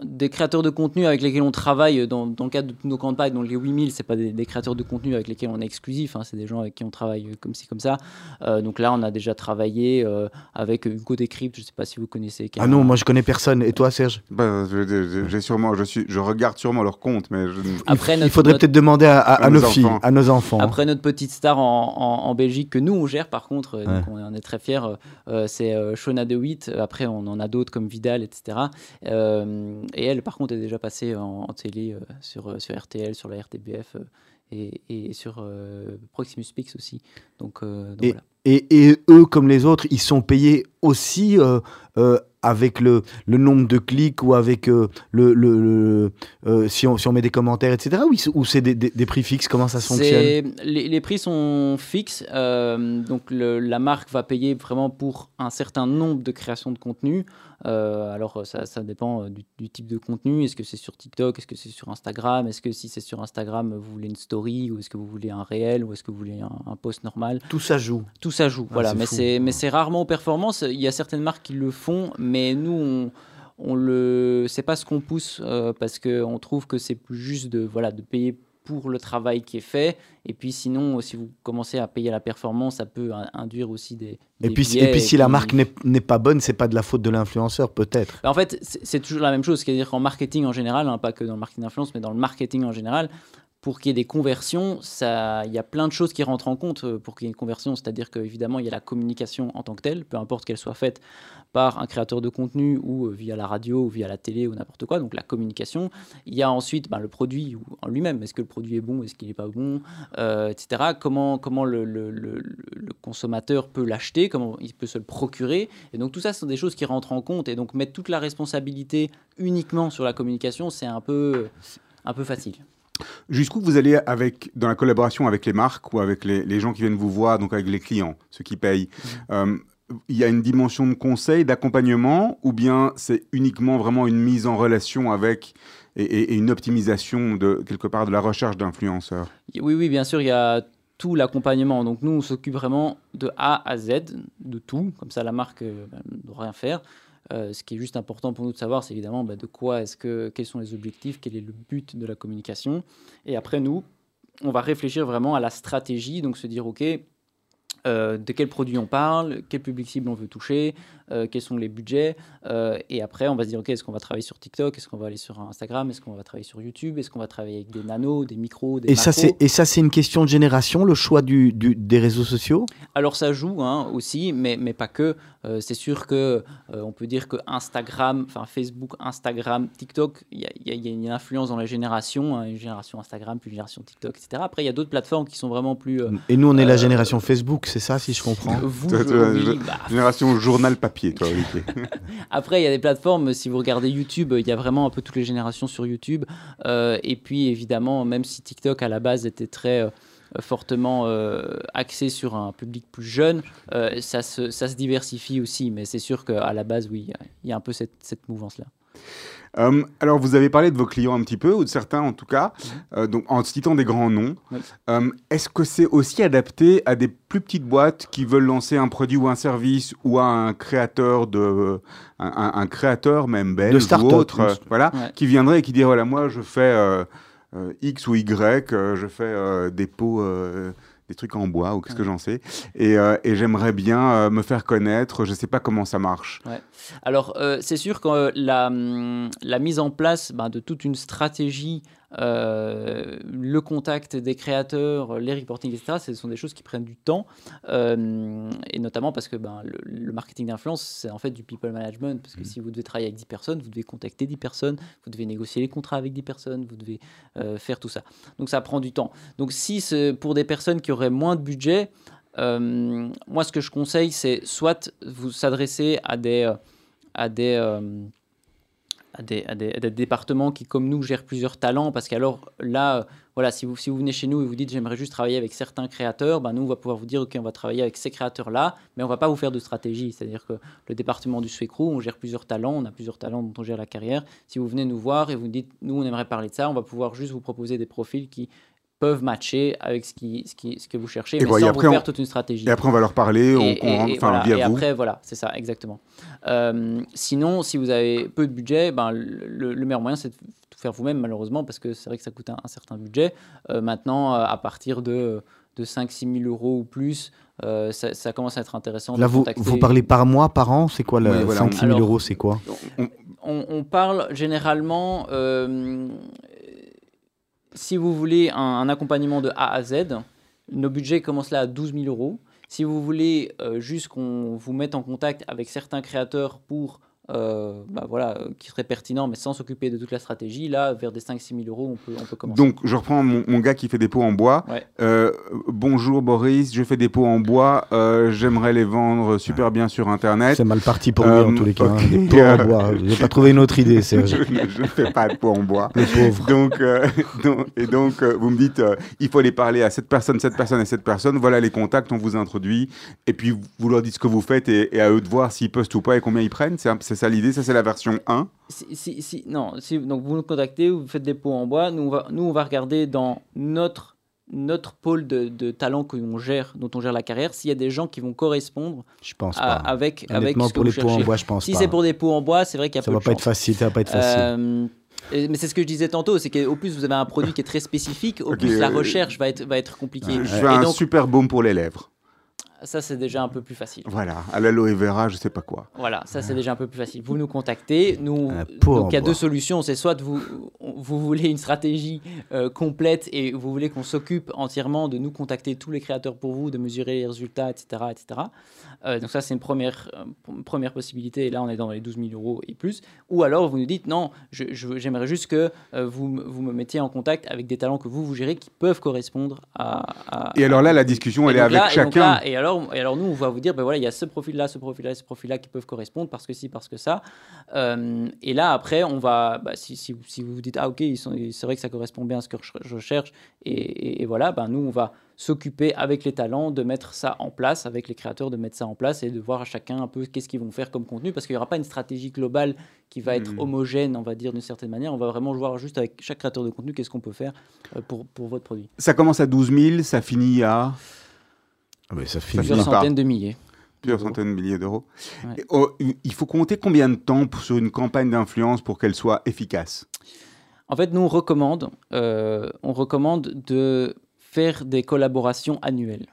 des créateurs de contenu avec lesquels on travaille dans, dans le cadre de nos campagnes, donc les 8000, c'est pas des, des créateurs de contenu avec lesquels on est exclusif, hein, c'est des gens avec qui on travaille comme ci, comme ça. Euh, donc là, on a déjà travaillé euh, avec Hugo Decrypt, je sais pas si vous connaissez. Ah non, moi je connais personne. Et toi, Serge? Bah, je, je- j'ai sûrement, je, suis, je regarde sûrement leur compte, mais je, ne- Après, Il notre- faudrait notre- peut-être demander à, à- À à nos nos filles, enfants. à nos enfants. Après, notre petite star en, en- en Belgique que nous on gère par contre, euh, donc on en est très fiers, c'est euh, Shona De Witt. Après, on en a d'autres comme Vidal, etc. Euh, et elle, par contre, est déjà passée en, en télé euh, sur, euh, sur RTL, sur la RTBF euh, et, et sur euh, Proximus Pix aussi. Donc, euh, donc Et- voilà. Et, et eux, comme les autres, ils sont payés aussi euh, euh, avec le, le nombre de clics ou avec euh, le, le, le- euh, si, on, si on met des commentaires, etc. Ou, c'est des, des- des prix fixes Comment ça fonctionne C'est- les, les prix sont fixes, euh, donc la marque va payer vraiment pour un certain nombre de créations de contenu. Alors ça, ça dépend du, du type de contenu. Est-ce que c'est sur TikTok? Est-ce que c'est sur Instagram? Est-ce que si c'est sur Instagram, vous voulez une story? Ou est-ce que vous voulez un réel? Ou est-ce que vous voulez un, un post normal? Tout ça joue. Tout ça joue, Ah, voilà. c'est Mais c'est mais c'est rarement aux performances. Il y a certaines marques qui le font, mais nous on on le c'est pas ce qu'on pousse euh, parce que on trouve que c'est plus juste de voilà de payer pour le travail qui est fait et puis sinon si vous commencez à payer la performance ça peut in- induire aussi des, Et puis, si- et biais puis si la marque n'est n'est pas bonne, c'est pas de la faute de l'influenceur, peut-être. en fait, c'est c'est toujours la même chose, c'est-à-dire qu'en marketing en général, hein, pas que dans le marketing d'influence, mais dans le marketing en général, pour qu'il y ait des conversions, ça- il y a plein de choses qui rentrent en compte euh, pour qu'il y ait une conversion. C'est-à-dire qu'évidemment, il y a la communication en tant que telle, peu importe qu'elle soit faite par un créateur de contenu ou euh, via la radio ou via la télé ou n'importe quoi. Donc la communication. Il y a ensuite ben, le produit en lui-même. Est-ce que le produit est bon? Est-ce qu'il n'est pas bon? Euh, Etc. Comment, le, consommateur peut l'acheter? Comment il peut se le procurer? Et donc tout ça, ce sont des choses qui rentrent en compte. Et donc mettre toute la responsabilité uniquement sur la communication, c'est un peu facile. Jusqu'où vous allez avec, dans la collaboration avec les marques ou avec les, les gens qui viennent vous voir, donc avec les clients, ceux qui payent euh, Il y a une dimension de conseil, d'accompagnement, ou bien c'est uniquement vraiment une mise en relation avec et, et- et une optimisation de quelque part de la recherche d'influenceurs? Oui, oui, bien sûr, il y a tout l'accompagnement. Donc nous, on s'occupe vraiment de A à Z, de tout. Comme ça, la marque euh, ne doit rien faire. Euh, ce qui est juste important pour nous de savoir, c'est évidemment bah, de quoi est-ce que, quels sont les objectifs, quel est le but de la communication. Et après, nous, on va réfléchir vraiment à la stratégie, donc se dire, OK, euh, de quel produit on parle, quel public cible on veut toucher, euh, quels sont les budgets. euh, et après, on va se dire, OK, est-ce qu'on va travailler sur TikTok Est-ce qu'on va aller sur Instagram Est-ce qu'on va travailler sur YouTube Est-ce qu'on va travailler avec des nanos, des micros, des Et ça, macros c'est et ça, c'est une question de génération, le choix du, du- des réseaux sociaux? Alors ça joue hein, aussi, mais, mais pas que. Euh, c'est sûr que euh, on peut dire que Instagram, enfin Facebook, Instagram, TikTok, il y, a- y y une influence dans les générations, hein, une génération Instagram, puis une génération TikTok, etc. Après, il y a d'autres plateformes qui sont vraiment plus. euh, Et nous, on est la Euh, génération Facebook, c'est ça, si je comprends? vous, oui, je- bah, Génération journal papier, *laughs* Après, il y a des plateformes, si vous regardez YouTube, il y a vraiment un peu toutes les générations sur YouTube. Euh, et puis, évidemment, même si TikTok, à la base, était très euh, fortement euh, axé sur un public plus jeune, ça, se, ça se diversifie aussi. Mais c'est sûr qu'à la base, oui, il y, a un peu cette, cette mouvance-là. Euh, alors, vous avez parlé de vos clients un petit peu, ou de certains en tout cas, euh, donc en citant des grands noms. Oui. Euh, Est-ce que c'est aussi adapté à des plus petites boîtes qui veulent lancer un produit ou un service ou à un créateur de, un, créateur même belge ou autre, voilà, Ouais. qui viendrait et qui dirait voilà moi je fais X ou Y, je fais des pots. Des trucs en bois ou qu'est-ce que j'en sais. Et, euh, et j'aimerais bien euh, me faire connaître je sais pas comment ça marche. Alors, euh, c'est sûr que la, hum, la mise en place ben, de toute une stratégie, euh, le contact des créateurs, les reporting, etc., ce sont des choses qui prennent du temps. Euh, et notamment parce que ben, le, le marketing d'influence, c'est en fait du people management. Parce que si vous devez travailler avec 10 personnes, vous devez contacter 10 personnes, vous devez négocier les contrats avec 10 personnes, vous devez euh, faire tout ça. Donc, ça prend du temps. Donc, si c'est pour des personnes qui auraient moins de budget, moi, ce que je conseille, c'est soit vous s'adresser à des, à des, à des, départements qui, comme nous, gèrent plusieurs talents. Parce qu'alors, là, voilà, si vous, si vous venez chez nous et vous dites j'aimerais juste travailler avec certains créateurs, ben nous, on va pouvoir vous dire ok, on va travailler avec ces créateurs-là, mais on va pas vous faire de stratégie. C'est-à-dire que le département du Swecro, on gère plusieurs talents, on a plusieurs talents dont on gère la carrière. Si vous venez nous voir et vous dites nous, on aimerait parler de ça, on va pouvoir juste vous proposer des profils qui peuvent matcher avec ce, qui, ce, qui, ce que vous cherchez, Et mais voilà, sans et après, vous faire on- toute une stratégie. Et après, on va leur parler, on, Et- on et- rentre, et enfin, voilà. via Et vous. après, voilà, c'est ça, exactement. Euh, sinon, si vous avez peu de budget, ben, le, le meilleur moyen, c'est de tout faire vous-même, malheureusement, parce que c'est vrai que ça coûte un, un certain budget. Euh, maintenant, euh, à partir de, de 5-6 000 euros ou plus, euh, ça, ça commence à être intéressant. Là, de vous, contacter- vous parlez par mois, par an C'est quoi le Oui, voilà, 5-6 000 Alors- euros C'est quoi? On, on parle généralement, euh, si vous voulez un, accompagnement de A à Z, nos budgets commencent là à 12 000 euros. Si vous voulez euh, juste qu'on vous mette en contact avec certains créateurs pour, euh, bah voilà, euh, qui seraient pertinents, mais sans s'occuper de toute la stratégie, là, vers des 5-6 000 euros, on peut, on peut commencer. Donc, je reprends mon, mon gars qui fait des pots en bois. Ouais. Euh, bonjour Boris, je fais des pots en bois. euh, J'aimerais les vendre super bien sur Internet. C'est mal parti pour lui en tous les cas. hein. ok, Des pots en bois. J'ai pas trouvé une autre idée, *laughs* je Serge. ne fais pas de pots en bois. Le pauvre. Donc, euh, *laughs* donc- et donc, euh, vous me dites, euh, il faut aller parler à cette personne, cette personne et cette personne. Voilà les contacts, on vous introduit. Et puis, vous leur dites ce que vous faites et, et à eux de voir s'ils postent ou pas et combien ils prennent. C'est c'est ça l'idée, ça c'est la version 1. Si, si- si- non, si, donc vous nous contactez, vous faites des pots en bois, nous on va, nous, on va regarder dans notre, notre pôle de, de talents que l'on gère, dont on gère la carrière, s'il y a des gens qui vont correspondre Je pense à- pas. avec, avec ce que pour vous les pots en bois, je pense Si c'est pour des pots en bois, c'est vrai qu'il y a Ça peu va de pas être facile. Ça va pas être facile. Euh, mais c'est ce que je disais tantôt, c'est qu'au plus vous avez un produit qui est très spécifique, au plus la euh, recherche va être, va être compliquée. Je Et fais un donc, super baume pour les lèvres. Ça c'est déjà un peu plus facile. Voilà, à l'aloe vera, je sais pas quoi. Voilà, ça c'est déjà un peu plus facile. Vous nous contactez, nous. Donc il y a deux solutions. C'est soit vous, vous voulez une stratégie euh, complète et vous voulez qu'on s'occupe entièrement de nous contacter tous les créateurs pour vous, de mesurer les résultats, etc., etc. Euh, donc ça c'est une première euh, première possibilité. Et là on est dans les 12 000 euros et plus. Ou alors vous nous dites non, j'aimerais juste que euh, vous, me- vous me mettiez en contact avec des talents que vous vous gérez qui peuvent correspondre à. à- Et alors là, la discussion, elle est avec là- et donc chacun. là- Et, alors, et alors, nous, on va vous dire, ben voilà, il y a ce profil-là, ce profil-là, ce profil-là qui peuvent correspondre parce que si, parce que ça. Euh, et là, après, on va, bah, si, si, si vous vous dites, ah ok, c'est vrai que ça correspond bien à ce que je, je cherche, et, et- et voilà, ben nous, on va s'occuper avec les talents de mettre ça en place, avec les créateurs de mettre ça en place et de voir à chacun un peu qu'est-ce qu'ils vont faire comme contenu, parce qu'il n'y aura pas une stratégie globale qui va être Mhm. homogène, on va dire d'une certaine manière. On va vraiment voir juste avec chaque créateur de contenu qu'est-ce qu'on peut faire euh, pour, pour votre produit. Ça commence à 12 000, ça finit à Ah, mais ça Ça finit. Plusieurs centaines de milliers. plusieurs d'euros. centaines de milliers d'euros. Ouais. Oh, Il faut compter combien de temps pour- sur une campagne d'influence pour qu'elle soit efficace? En fait, nous, on recommande, euh, on recommande de faire des collaborations annuelles.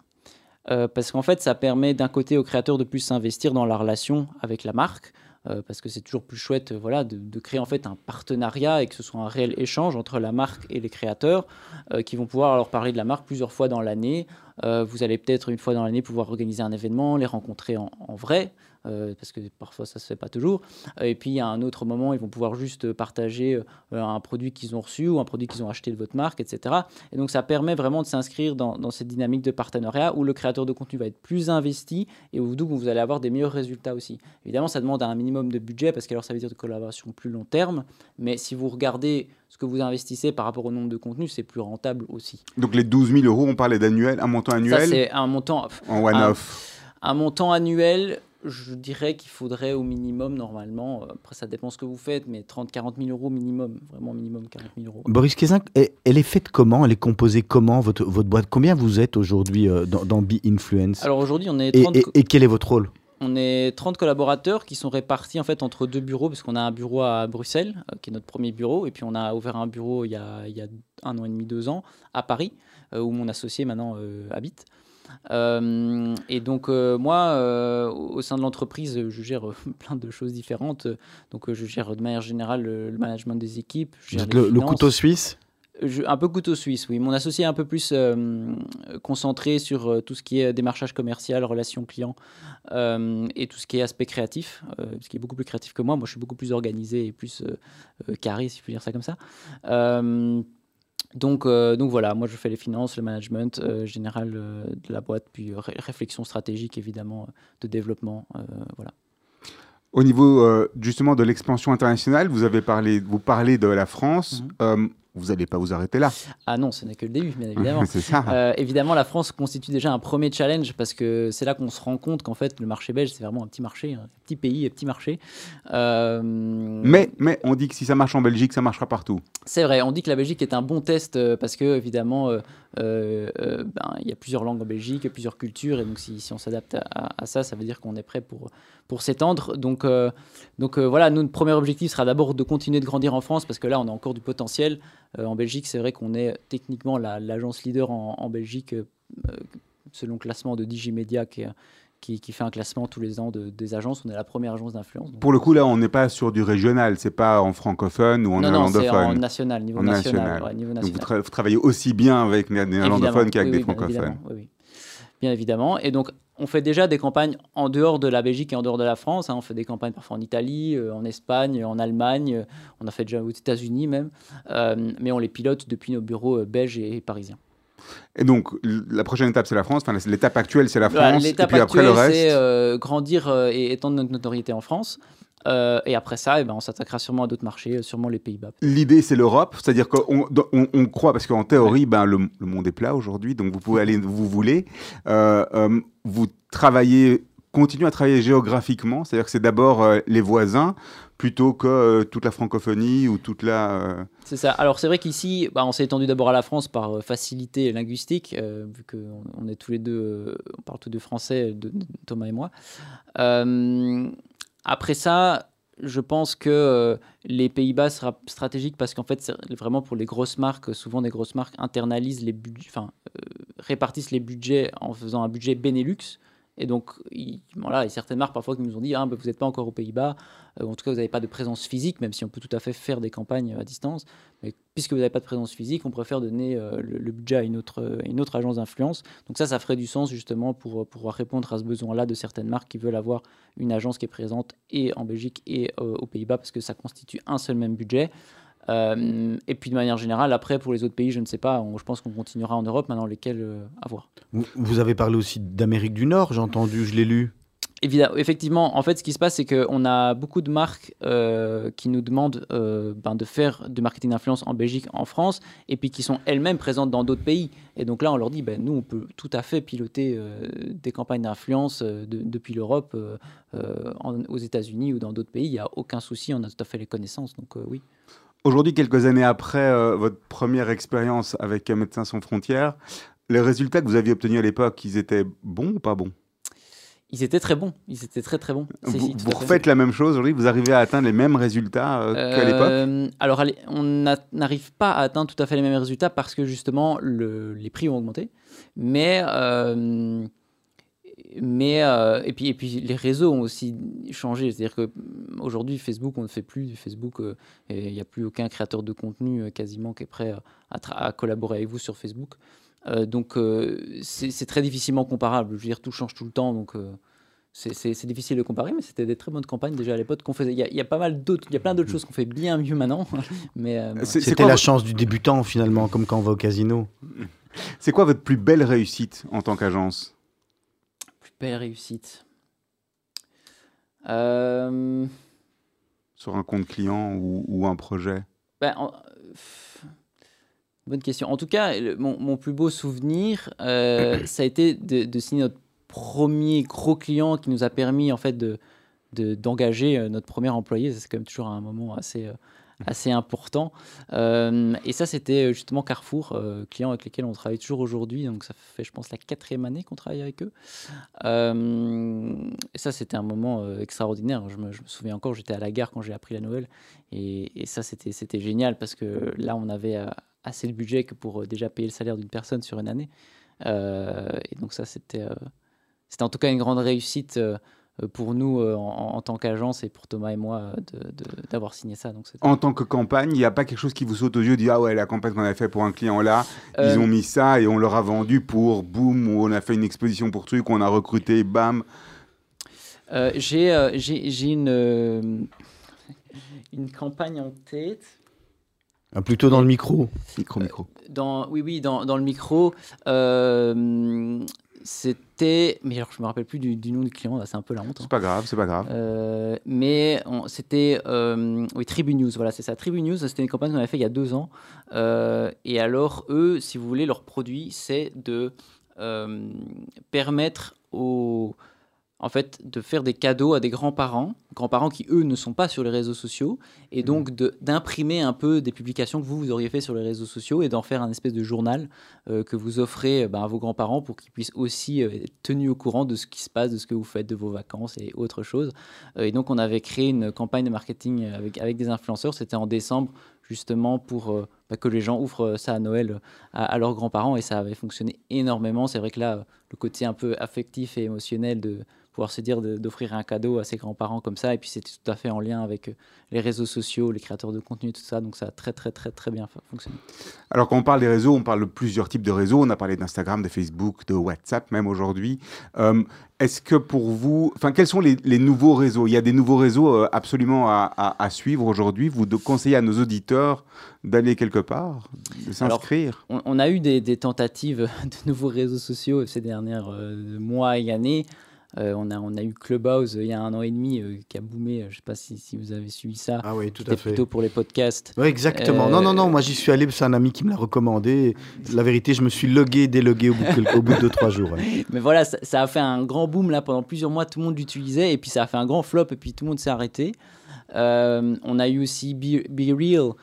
Euh, parce qu'en fait, ça permet d'un côté aux créateurs de plus s'investir dans la relation avec la marque, euh, parce que c'est toujours plus chouette euh, voilà, de, de créer en fait un partenariat et que ce soit un réel échange entre la marque et les créateurs euh, qui vont pouvoir leur parler de la marque plusieurs fois dans l'année. Euh, vous allez peut-être une fois dans l'année pouvoir organiser un événement, les rencontrer en, en vrai, euh, parce que parfois ça se fait pas toujours. Et puis à un autre moment, ils vont pouvoir juste partager euh, un produit qu'ils ont reçu ou un produit qu'ils ont acheté de votre marque, etc. Et donc ça permet vraiment de s'inscrire dans, dans cette dynamique de partenariat où le créateur de contenu va être plus investi et où donc vous allez avoir des meilleurs résultats aussi. Évidemment, ça demande un minimum de budget parce que alors ça veut dire de collaboration plus long terme, mais si vous regardez ce que vous investissez par rapport au nombre de contenus, c'est plus rentable aussi. Donc les 12 000 euros, on parlait d'annuel, un montant Ça, annuel c'est un montant, en one-off. un montant annuel. Je dirais qu'il faudrait au minimum, normalement, euh, après ça dépend ce que vous faites, mais 30-40 000 euros minimum, vraiment minimum 40 000 euros. Boris Kézin, elle est faite comment? Elle est composée comment, votre, votre boîte? Combien vous êtes aujourd'hui euh, dans, dans Be Influence? Alors aujourd'hui, on est et, 30, et- et quel est votre rôle? On est 30 collaborateurs qui sont répartis en fait entre deux bureaux, parce qu'on a un bureau à Bruxelles, euh, qui est notre premier bureau, et puis on a ouvert un bureau il y a, il y a un an et demi, deux ans, à Paris, euh, où mon associé maintenant euh, habite. Euh, et donc euh, moi, euh, au sein de l'entreprise, je gère *laughs* plein de choses différentes. Donc je gère de manière générale le, le management des équipes. je gère le, couteau suisse? Je- un peu couteau suisse, oui. Mon associé est un peu plus concentré sur tout ce qui est démarchage commercial, relations clients et tout ce qui est aspect créatif, ce qui est beaucoup plus créatif que moi. Moi, je suis beaucoup plus organisé et plus carré, si je peux dire ça comme ça. Donc, euh, donc voilà, moi je fais les finances, le management euh, général euh, de la boîte, puis ré- réflexion stratégique évidemment, de développement. voilà. Au niveau justement de l'expansion internationale, vous avez parlé, vous parlez de la France. Euh, vous n'allez pas vous arrêter là. Ah non, ce n'est que le début, bien *laughs* évidemment. c'est ça. Euh, évidemment, la France constitue déjà un premier challenge parce que c'est là qu'on se rend compte qu'en fait, le marché belge, c'est vraiment un petit marché, un petit pays, un petit marché. Euh, mais, mais on dit que si ça marche en Belgique, ça marchera partout. C'est vrai, on dit que la Belgique est un bon test euh, parce que, évidemment, euh, euh, ben, il y a plusieurs langues en Belgique, plusieurs cultures, et donc si, on s'adapte à, ça, ça veut dire qu'on est prêt pour, pour s'étendre. Donc, euh, donc voilà, notre premier objectif sera d'abord de continuer de grandir en France parce que là, on a encore du potentiel. En Belgique, c'est vrai qu'on est techniquement la- l'agence leader en, Belgique, selon le classement de Digimedia qui, est- qui, qui fait un classement tous les ans de- des agences. On est la première agence d'influence. Pour le coup, là, on n'est pas sur du régional, c'est pas en francophone ou en non, non, c'est néerlandophone. en national, niveau En national. national. ouais, niveau Donc vous, national. tra- vous travaillez aussi bien avec les néerlandophones qu'avec oui, des bien francophones. évidemment, oui. Bien évidemment. Et donc, on fait déjà des campagnes en dehors de la Belgique et en dehors de la France. hein. On fait des campagnes parfois en Italie, euh, en Espagne, en Allemagne. euh, On a fait déjà aux États-Unis même. Euh, mais on les pilote depuis nos bureaux belges et, et parisiens. Et donc, la prochaine étape, c'est la France. Enfin, l'étape actuelle, c'est la France. Et L'étape puis après, le reste. c'est euh, grandir euh, et étendre notre notoriété en France. Euh, et après ça, eh ben, on s'attaquera sûrement à d'autres marchés, euh, sûrement les Pays-Bas. L'idée, c'est l'Europe, c'est-à-dire qu'on on, on croit, parce qu'en théorie, ben, le, le monde est plat aujourd'hui, donc vous pouvez aller où vous voulez. Euh, euh, vous travaillez, continuez à travailler géographiquement, c'est-à-dire que c'est d'abord les voisins, plutôt que euh, toute la francophonie ou toute la... euh, C'est ça. Alors c'est vrai qu'ici, bah, on s'est étendu d'abord à la France par euh, facilité linguistique, vu qu'on on est tous les deux, on parle tous deux français, Thomas et moi. Après ça, je pense que les Pays-Bas sera stratégique parce qu'en fait, vraiment pour les grosses marques, souvent des grosses marques internalisent les enfin répartissent les budgets en faisant un budget Benelux. Et donc, il, voilà, a certaines marques parfois qui nous ont dit ah, vous n'êtes pas encore aux Pays-Bas, euh, en tout cas, vous n'avez pas de présence physique, même si on peut tout à fait faire des campagnes à distance. Mais puisque vous n'avez pas de présence physique, on préfère donner euh, le, budget à une autre, euh, agence d'influence. Donc ça, ça ferait du sens justement pour euh, pouvoir répondre à ce besoin-là de certaines marques qui veulent avoir une agence qui est présente et en Belgique et euh, aux Pays-Bas, parce que ça constitue un seul même budget. Euh, et puis de manière générale, après pour les autres pays, je ne sais pas, on- je pense qu'on continuera en Europe, maintenant lesquels euh, à voir. Vous, vous avez parlé aussi d'Amérique du Nord, j'ai entendu, je l'ai lu. Évidemment, effectivement, en fait, ce qui se passe, c'est qu'on a beaucoup de marques euh, qui nous demandent ben, de faire du marketing d'influence en Belgique, en France, et puis qui sont elles-mêmes présentes dans d'autres pays. Et donc là, on leur dit, ben, nous, on peut tout à fait piloter des campagnes d'influence de- depuis l'Europe, aux États-Unis ou dans d'autres pays. Il n'y a aucun souci, on a tout à fait les connaissances. Donc oui. Aujourd'hui, quelques années après euh, votre première expérience avec euh, Médecins sans frontières, les résultats que vous aviez obtenus à l'époque, ils étaient bons ou pas bons? Ils étaient très bons. Ils étaient très très bons. Vous, si, vous refaites la même chose aujourd'hui? Vous arrivez à atteindre les mêmes résultats euh, qu'à l'époque? Alors, on n'a- n'arrive pas à atteindre tout à fait les mêmes résultats parce que justement, le- les prix ont augmenté. Mais, mais euh, et, puis, et puis, les réseaux ont aussi changé. C'est-à-dire qu'aujourd'hui, Facebook, on ne fait plus du Facebook. euh, et il n'y a plus aucun créateur de contenu euh, quasiment qui est prêt à, collaborer avec vous sur Facebook. Euh, donc, euh, c'est très difficilement comparable. Je veux dire, tout change tout le temps. Donc, euh, c'est- difficile de comparer, mais c'était des très bonnes campagnes déjà à l'époque qu'on faisait. Il y, a- il y a pas mal d'autres, il y a plein d'autres choses qu'on fait bien mieux maintenant. *laughs* mais euh, C'était quoi la chance du débutant finalement, comme quand on va au casino. C'est quoi votre plus belle réussite en tant qu'agence? Belle réussite. Euh, sur un compte client ou, ou un projet ben, en- bonne question. En tout cas, le- mon, mon plus beau souvenir, euh, *coughs* ça a été de, de signer notre premier gros client qui nous a permis en fait de de- d'engager euh, notre premier employé. C'est quand même toujours un moment assez *laughs* assez important. Euh, et ça, c'était euh, justement Carrefour, euh, client avec lesquels on travaille toujours aujourd'hui. Donc ça fait, je pense, la quatrième année qu'on travaille avec eux. Et ça, c'était un moment extraordinaire. Je me, souviens encore, j'étais à la gare quand j'ai appris la nouvelle. Et, et ça, c'était génial parce que là, on avait assez de budget que pour déjà payer le salaire d'une personne sur une année. Et donc ça, c'était c'était en tout cas une grande réussite pour nous euh, en, en tant qu'agence et pour Thomas et moi euh, de- de- d'avoir signé ça. Donc En tant que campagne, il n'y a pas quelque chose qui vous saute aux yeux, dit ah ouais, la campagne qu'on avait fait pour un client là, Euh, ils ont mis ça et on leur a vendu pour boum, ou on a fait une exposition pour truc, on a recruté, bam. Euh, j'ai euh, j'ai- j'ai une, euh, une campagne en tête. Ah, plutôt dans le micro. Micro, micro. Dans, oui, oui, dans, dans le micro. euh, C'était. Mais alors, je me rappelle plus du, du nom du client, c'est un peu la honte. hein. C'est pas grave, c'est pas grave. Euh, mais c'était euh, oui Tribune News, voilà c'est ça. Tribune News, c'était une campagne qu'on avait fait il y a deux ans. Euh, et alors eux, si vous voulez, leur produit, c'est de permettre aux en fait de faire des cadeaux à des grands-parents, grands-parents qui eux ne sont pas sur les réseaux sociaux, et donc de- d'imprimer un peu des publications que vous vous auriez fait sur les réseaux sociaux et d'en faire un espèce de journal euh, que vous offrez euh, ben, à vos grands-parents pour qu'ils puissent aussi euh, être tenus au courant de ce qui se passe, de ce que vous faites, de vos vacances et autre chose. Et donc, on avait créé une campagne de marketing avec, avec des influenceurs. C'était en décembre, justement, pour bah, que les gens ouvrent ça à Noël à, à leurs grands-parents. Et ça avait fonctionné énormément. C'est vrai que là, le côté un peu affectif et émotionnel de pouvoir se dire d'offrir un cadeau à ses grands-parents comme ça. Et puis, c'était tout à fait en lien avec euh, les réseaux sociaux, les créateurs de contenu, tout ça. Donc, ça a très, très, très, très bien fonctionné. Alors quand on parle des réseaux, on parle de plusieurs types de réseaux. On a parlé d'Instagram, de Facebook, de WhatsApp même aujourd'hui. Euh, Est-ce que pour vous, enfin quels sont les, les nouveaux réseaux? Il y a des nouveaux réseaux euh, absolument à, à- à suivre aujourd'hui. Vous conseillez à nos auditeurs d'aller quelque part, de s'inscrire? on, on a eu des, des tentatives *laughs* de nouveaux réseaux sociaux ces derniers euh, mois et années. Euh, on, a, on a eu Clubhouse euh, il y a un an et demi euh, qui a boomé. Je ne sais pas si, si vous avez suivi ça. Ah oui, tout à fait. plutôt pour les podcasts. Oui, exactement. Non, non, non, moi j'y suis allé, c'est un ami qui me l'a recommandé. La vérité, je me suis logué, délogué au bout de, quelques- au bout de deux, trois jours. ouais. *laughs* Mais voilà, ça, ça a fait un grand boom là pendant plusieurs mois. Tout le monde l'utilisait et puis ça a fait un grand flop et puis tout le monde s'est arrêté. On a eu aussi Be, Be Real,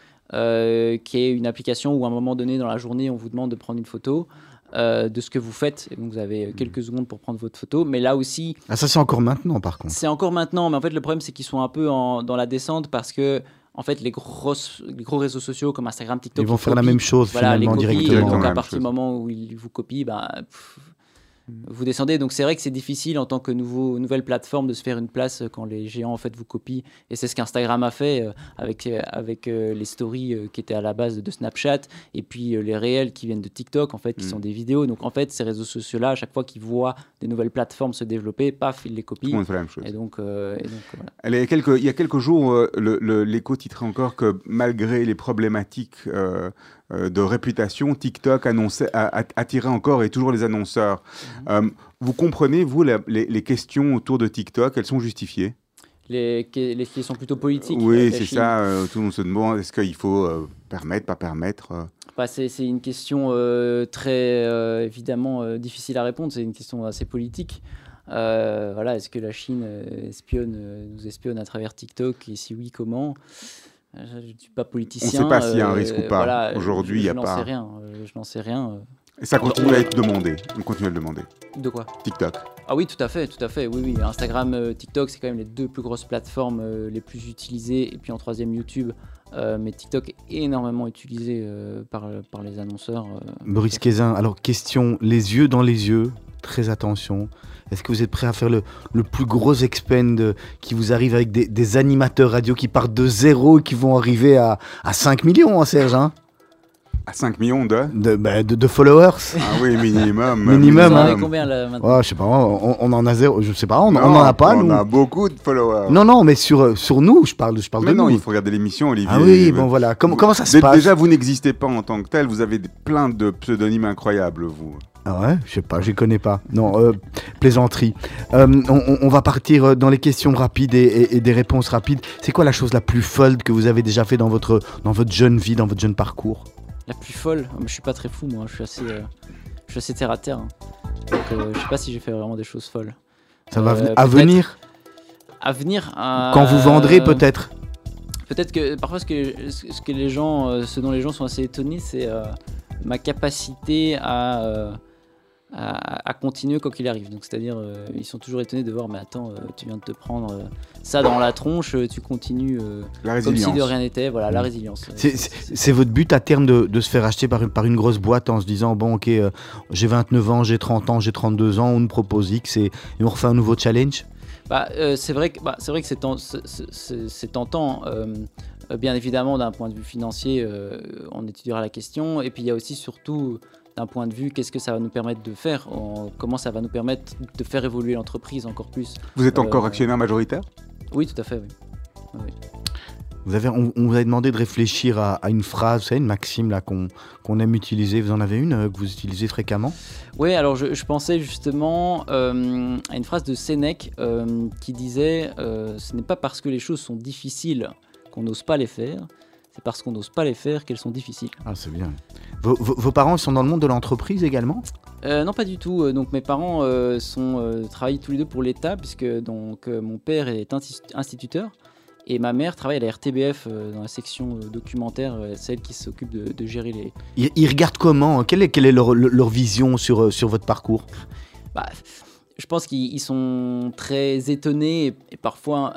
qui est une application où à un moment donné dans la journée, on vous demande de prendre une photo. Euh, de ce que vous faites, et donc vous avez quelques secondes pour prendre votre photo, mais là aussi, Ah, ça, c'est encore maintenant, par contre. C'est encore maintenant, mais en fait, le problème, c'est qu'ils sont un peu en- dans la descente parce que, en fait, les, grosses, les gros réseaux sociaux comme Instagram, TikTok, Ils vont faire la même chose, Voilà, les finalement, copies, directement. Donc, à partir du moment où ils vous copient, ben, pff, vous descendez. Donc, c'est vrai que c'est difficile en tant que nouveau, nouvelle plateforme de se faire une place quand les géants, en fait, vous copient. Et c'est ce qu'Instagram a fait euh, avec, euh, avec euh, les stories euh, qui étaient à la base de Snapchat et puis euh, les réels qui viennent de TikTok, en fait, qui Mm. sont des vidéos. Donc, en fait, ces réseaux sociaux-là, à chaque fois qu'ils voient des nouvelles plateformes se développer, paf, ils les Tout le copient. monde fait la même chose. Et donc, euh, et donc, voilà. Il y a quelques, il y a quelques jours, euh, le- le- l'écho titrait encore que malgré les problématiques euh, euh, de réputation, TikTok annonçait, a- a- attirait encore et toujours les annonceurs. Mhm. Euh, vous comprenez, vous, la- les, les questions autour de TikTok, elles sont justifiées? Les, les qui sont plutôt politiques. Oui, euh, c'est ça. euh, tout le monde se demande est-ce qu'il faut euh, permettre, pas permettre euh? Bah, c'est une question euh, très euh, évidemment euh, difficile à répondre. C'est une question assez politique. Euh, voilà, est-ce que la Chine euh, espionne, euh, nous espionne à travers TikTok et si oui, comment? Euh, Je ne suis pas politicien. sait pas s'il y a un euh, risque ou pas. voilà, Aujourd'hui, il y a pas- sais rien. euh, je n'en sais rien. euh. Et ça continue à être demandé. On continue à le demander. De quoi? TikTok. Ah oui, tout à fait, tout à fait. Oui, oui. Instagram, euh, TikTok, c'est quand même les deux plus grosses plateformes euh, les plus utilisées. Et puis en troisième, YouTube. Euh, mais TikTok est énormément utilisé euh, par, par les annonceurs. euh. Boris Kézin, alors question, les yeux dans les yeux, très attention. Est-ce que vous êtes prêt à faire le, plus gros expend euh, qui vous arrive avec des, des animateurs radio qui partent de zéro et qui vont arriver à, à 5 millions, hein, Serge hein, À 5 millions de de, bah, de, de followers Ah oui, *laughs* minimum. Minimum, Vous en hein. avez combien là maintenant Ouais, Je sais pas, on, on en a zéro, je sais pas, on, on Non, en a pas, On nous. a beaucoup de followers. Non, non, mais sur, euh, sur nous, je parle, je parle Mais de non, nous. il faut regarder l'émission, Olivier. Ah oui, bon voilà, comment, comment ça se passe Déjà, vous n'existez pas en tant que tel. Vous avez plein de pseudonymes incroyables, vous. Ah ouais, je sais pas, je connais pas. Non, euh, plaisanterie. Euh, on, va partir dans les questions rapides et, et- et des réponses rapides. C'est quoi la chose la plus folle que vous avez déjà fait dans votre, dans votre jeune vie, dans votre jeune parcours? La plus folle mais Je suis pas très fou, moi. Je suis assez, euh, je suis assez terre à terre. hein. Donc, euh, je sais pas si j'ai fait vraiment des choses folles. Ça va Euh, venir à peut-être- venir À venir. euh, Quand vous vendrez peut-être Peut-être que parfois, ce que, ce ce que les gens, euh, ce dont les gens sont assez étonnés, c'est euh, ma capacité à, euh, à, à continuer quoi qu'il arrive. Donc, c'est-à-dire, euh, ils sont toujours étonnés de voir, mais attends, euh, tu viens de te prendre euh, ça dans la tronche, tu continues La comme si de rien n'était. Voilà, la Mm. résilience. C'est- votre but à terme de, de se faire acheter par une, par une grosse boîte en se disant bon ok j'ai 29 ans, j'ai 30 ans, j'ai 32 ans, on nous propose X et, et on refait un nouveau challenge? Bah, euh, c'est vrai que bah, c'est vrai que c'est ten- c'est- c'est- c'est tentant. bien évidemment, d'un point de vue financier, on étudiera la question. Et puis il y a aussi surtout d'un point de vue, qu'est-ce que ça va nous permettre de faire Comment ça va nous permettre de faire évoluer l'entreprise encore plus Vous êtes encore Euh, actionnaire majoritaire? Oui, tout à fait. Oui. Vous avez, on, on vous a demandé de réfléchir à, à une phrase, vous savez, une maxime là qu'on aime utiliser. Vous en avez une euh, que vous utilisez fréquemment? Oui, alors je, je pensais justement euh, à une phrase de Sénèque euh, qui disait euh, Ce n'est pas parce que les choses sont difficiles qu'on n'ose pas les faire, c'est parce qu'on n'ose pas les faire qu'elles sont difficiles. Ah, c'est bien. Vos, vos- vos parents ils sont dans le monde de l'entreprise également? Euh, non, pas du tout. Euh, Donc mes parents euh, sont, euh, travaillent tous les deux pour l'État, puisque donc, mon père est insti- instituteur et ma mère travaille à la RTBF euh, dans la section euh, documentaire, euh, celle qui s'occupe de, de gérer les, ils, ils regardent comment? Quelle est, quelle est leur, vision sur, sur votre parcours? Bah, je pense qu'ils ils sont très étonnés et, et parfois,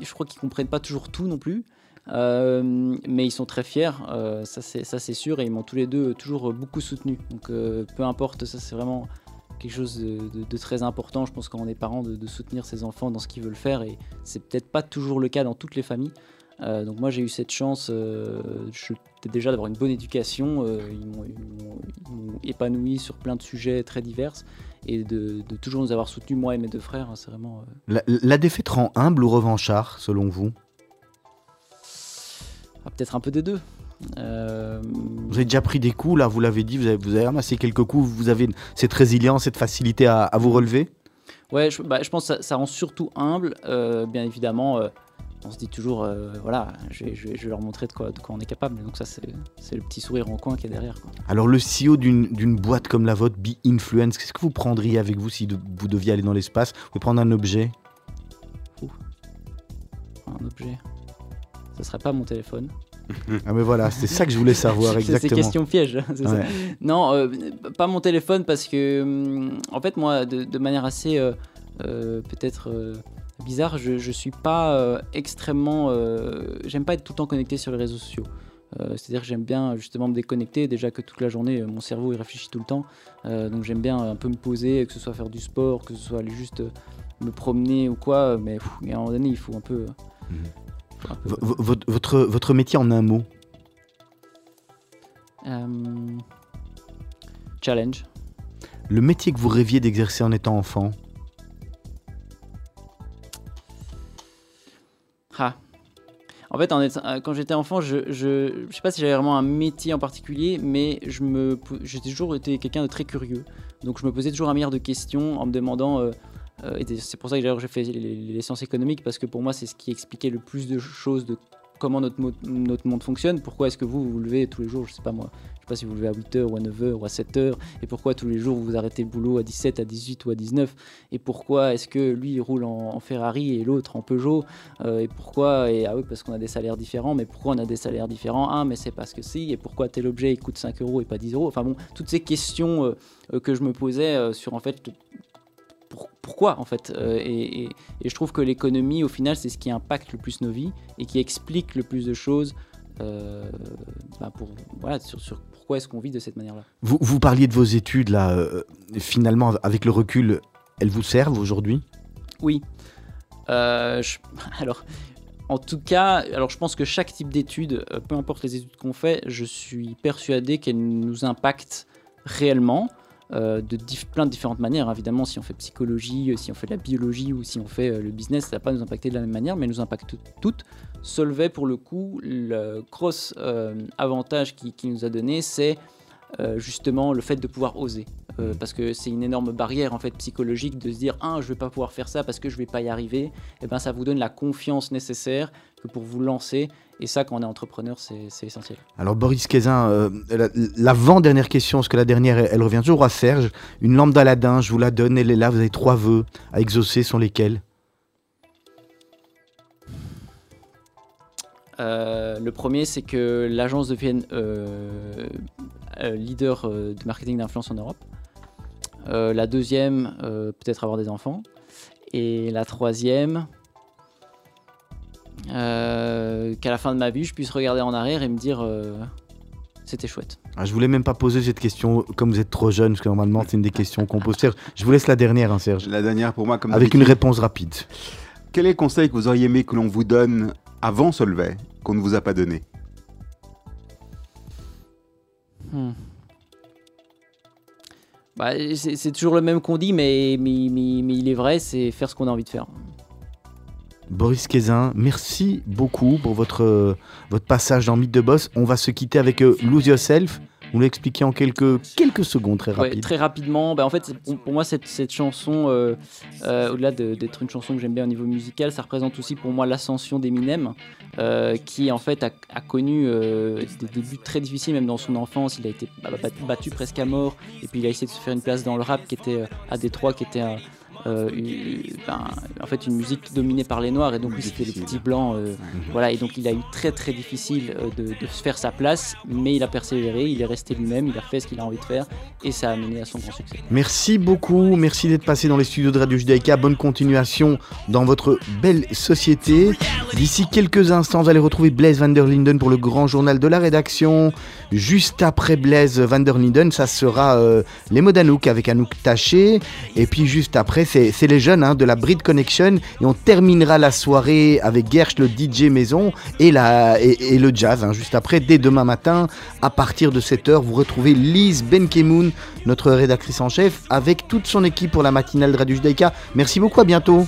je crois qu'ils comprennent pas toujours tout non plus. Euh, mais ils sont très fiers, euh, ça c'est sûr, et ils m'ont tous les deux toujours beaucoup soutenu. Donc euh, peu importe, ça c'est vraiment quelque chose de, très important. Je pense quand on est parent de, soutenir ses enfants dans ce qu'ils veulent faire, et c'est peut-être pas toujours le cas dans toutes les familles. Donc moi j'ai eu cette chance, euh, déjà d'avoir une bonne éducation. ils m'ont- épanoui sur plein de sujets très divers et de, toujours nous avoir soutenus, moi et mes deux frères. C'est vraiment. la défaite rend humble ou revanchard, selon vous? Ah, peut-être un peu des deux. Euh, Vous avez déjà pris des coups, là, vous l'avez dit, vous avez, vous avez ramassé quelques coups, vous avez cette résilience, cette facilité à, à vous relever? Ouais, je, bah, je pense que ça, ça rend surtout humble. euh, bien évidemment, euh, on se dit toujours, voilà, je vais, je vais- je vais leur montrer de quoi, de quoi on est capable. Donc ça, c'est le petit sourire en coin qui est derrière. Quoi. Alors, le CEO d'une boîte comme la vôtre, Be Influence, qu'est-ce que vous prendriez avec vous si de- vous deviez aller dans l'espace? Vous pouvez prendre un objet? Un objet. Ce serait pas mon téléphone. Ah, mais voilà, c'est ça que je voulais savoir, *laughs* C'est exactement. question piège. c'est ça. Ouais. Non, euh, pas mon téléphone parce que, hum, en fait, moi, de, de manière assez euh, euh, peut-être bizarre, je, je suis pas extrêmement. j'aime pas être tout le temps connecté sur les réseaux sociaux. C'est-à-dire que j'aime bien justement me déconnecter. Déjà que toute la journée, mon cerveau il réfléchit tout le temps. Donc j'aime bien un peu me poser, que ce soit faire du sport, que ce soit aller juste me promener ou quoi. Mais pff, à un moment donné, il faut un peu. Mhm. V- votre, votre, métier en un mot Euh, challenge. Le métier que vous rêviez d'exercer en étant enfant Ah. En fait, en étant- euh, quand j'étais enfant, je, je, je sais pas si j'avais vraiment un métier en particulier, mais je me, po- j'ai toujours été quelqu'un de très curieux. Donc je me posais toujours un milliard de questions en me demandant. euh, et c'est pour ça que j'ai fait les, sciences économiques parce que pour moi c'est ce qui expliquait le plus de choses de comment notre, notre monde fonctionne. Pourquoi est-ce que vous vous levez tous les jours, je sais pas moi, je sais pas si vous vous levez à 8h ou à 9h ou à 7h, et pourquoi tous les jours vous arrêtez le boulot à 17, à 18 ou à 19, et pourquoi est-ce que lui il roule en, Ferrari et l'autre en Peugeot, euh, et pourquoi et ah oui parce qu'on a des salaires différents mais pourquoi on a des salaires différents? Ah mais c'est parce que si et pourquoi tel objet il coûte 5 euros et pas 10 euros? Enfin bon toutes ces questions euh, euh, que je me posais euh, sur en fait pour- pourquoi en fait Euh, et, et- et je trouve que l'économie au final c'est ce qui impacte le plus nos vies et qui explique le plus de choses euh, bah, pour voilà sur, sur pourquoi est-ce qu'on vit de cette manière là vous, vous parliez de vos études, là. euh, finalement, avec le recul, elles vous servent aujourd'hui? Oui. Je- *laughs* alors, en tout cas, alors je pense que chaque type d'étude, peu importe les études qu'on fait, je suis persuadé qu'elles nous impactent réellement. Euh, de plein de différentes manières. Évidemment, si on fait psychologie, euh, si on fait de la biologie ou si on fait euh, le business, ça va pas nous impacter de la même manière, mais nous impactent toutes. Solvay, pour le coup, le gros euh, avantage qui, qui nous a donné, c'est justement le fait de pouvoir oser. Euh, parce que c'est une énorme barrière en fait psychologique de se dire ah je vais pas pouvoir faire ça parce que je vais pas y arriver. Et ben ça vous donne la confiance nécessaire que pour vous lancer. Et ça quand on est entrepreneur c'est essentiel. Alors, Boris Kézin, euh, la- l'avant-dernière question, parce que la dernière, elle, elle revient toujours à Serge. Une lampe d'Aladin, je vous la donne, elle est là, vous avez trois vœux à exaucer, sont lesquels? Euh, le premier c'est que l'agence devienne euh, leader de marketing d'influence en Europe la deuxième euh, peut-être avoir des enfants et la troisième euh, qu'à la fin de ma vie je puisse regarder en arrière et me dire euh, c'était chouette Ah, Je voulais même pas poser cette question, comme vous êtes trop jeune, parce que normalement, c'est une des questions qu'on pose. Serge, je vous laisse la dernière, hein, Serge. La dernière pour moi, comme Avec une réponse rapide. Quel est le conseil que vous auriez aimé que l'on vous donne avant Solvay, qu'on ne vous a pas donné? Hmm. Bah, c'est toujours le même qu'on dit, mais, il est vrai, c'est faire ce qu'on a envie de faire. Boris Kézin, merci beaucoup pour votre, votre passage dans Mythe de Boss. On va se quitter avec euh, Lose Yourself. Vous l'expliquez en quelques, quelques secondes, très Ouais, rapide. très rapidement, bah, en fait, pour, moi, cette, cette chanson, euh, euh, au-delà de- d'être une chanson que j'aime bien au niveau musical, ça représente aussi pour moi l'ascension d'Eminem, euh, qui en fait a, a connu euh, des débuts très difficiles, même dans son enfance. Il a été battu, battu presque à mort, et puis il a essayé de se faire une place dans le rap, qui était à Détroit, qui était un- euh, une- ben, en fait une musique dominée par les noirs, et donc lui c'était le Difficile. petit blanc. euh, voilà, et donc il a eu très très difficile euh, de, de se faire sa place, mais il a persévéré, il est resté lui-même, il a fait ce qu'il a envie de faire, et ça a mené à son grand succès. Merci beaucoup, merci d'être passé dans les studios de Radio Judaïka. Bonne continuation dans votre belle société. D'ici quelques instants, vous allez retrouver Blaise van der Linden pour le grand journal de la rédaction. Juste après Blaise van der Linden, ça sera euh, les mots d'Anouk avec Anouk Taché. Et puis juste après, c'est les jeunes hein, de la Brit Connection. Et on terminera la soirée avec Gersh, le DJ maison, et, le jazz. hein. Juste après, dès demain matin, à partir de 7h, vous retrouvez Lise Benkemoun, notre rédactrice en chef, avec toute son équipe pour la matinale de Radio. Merci beaucoup, à bientôt.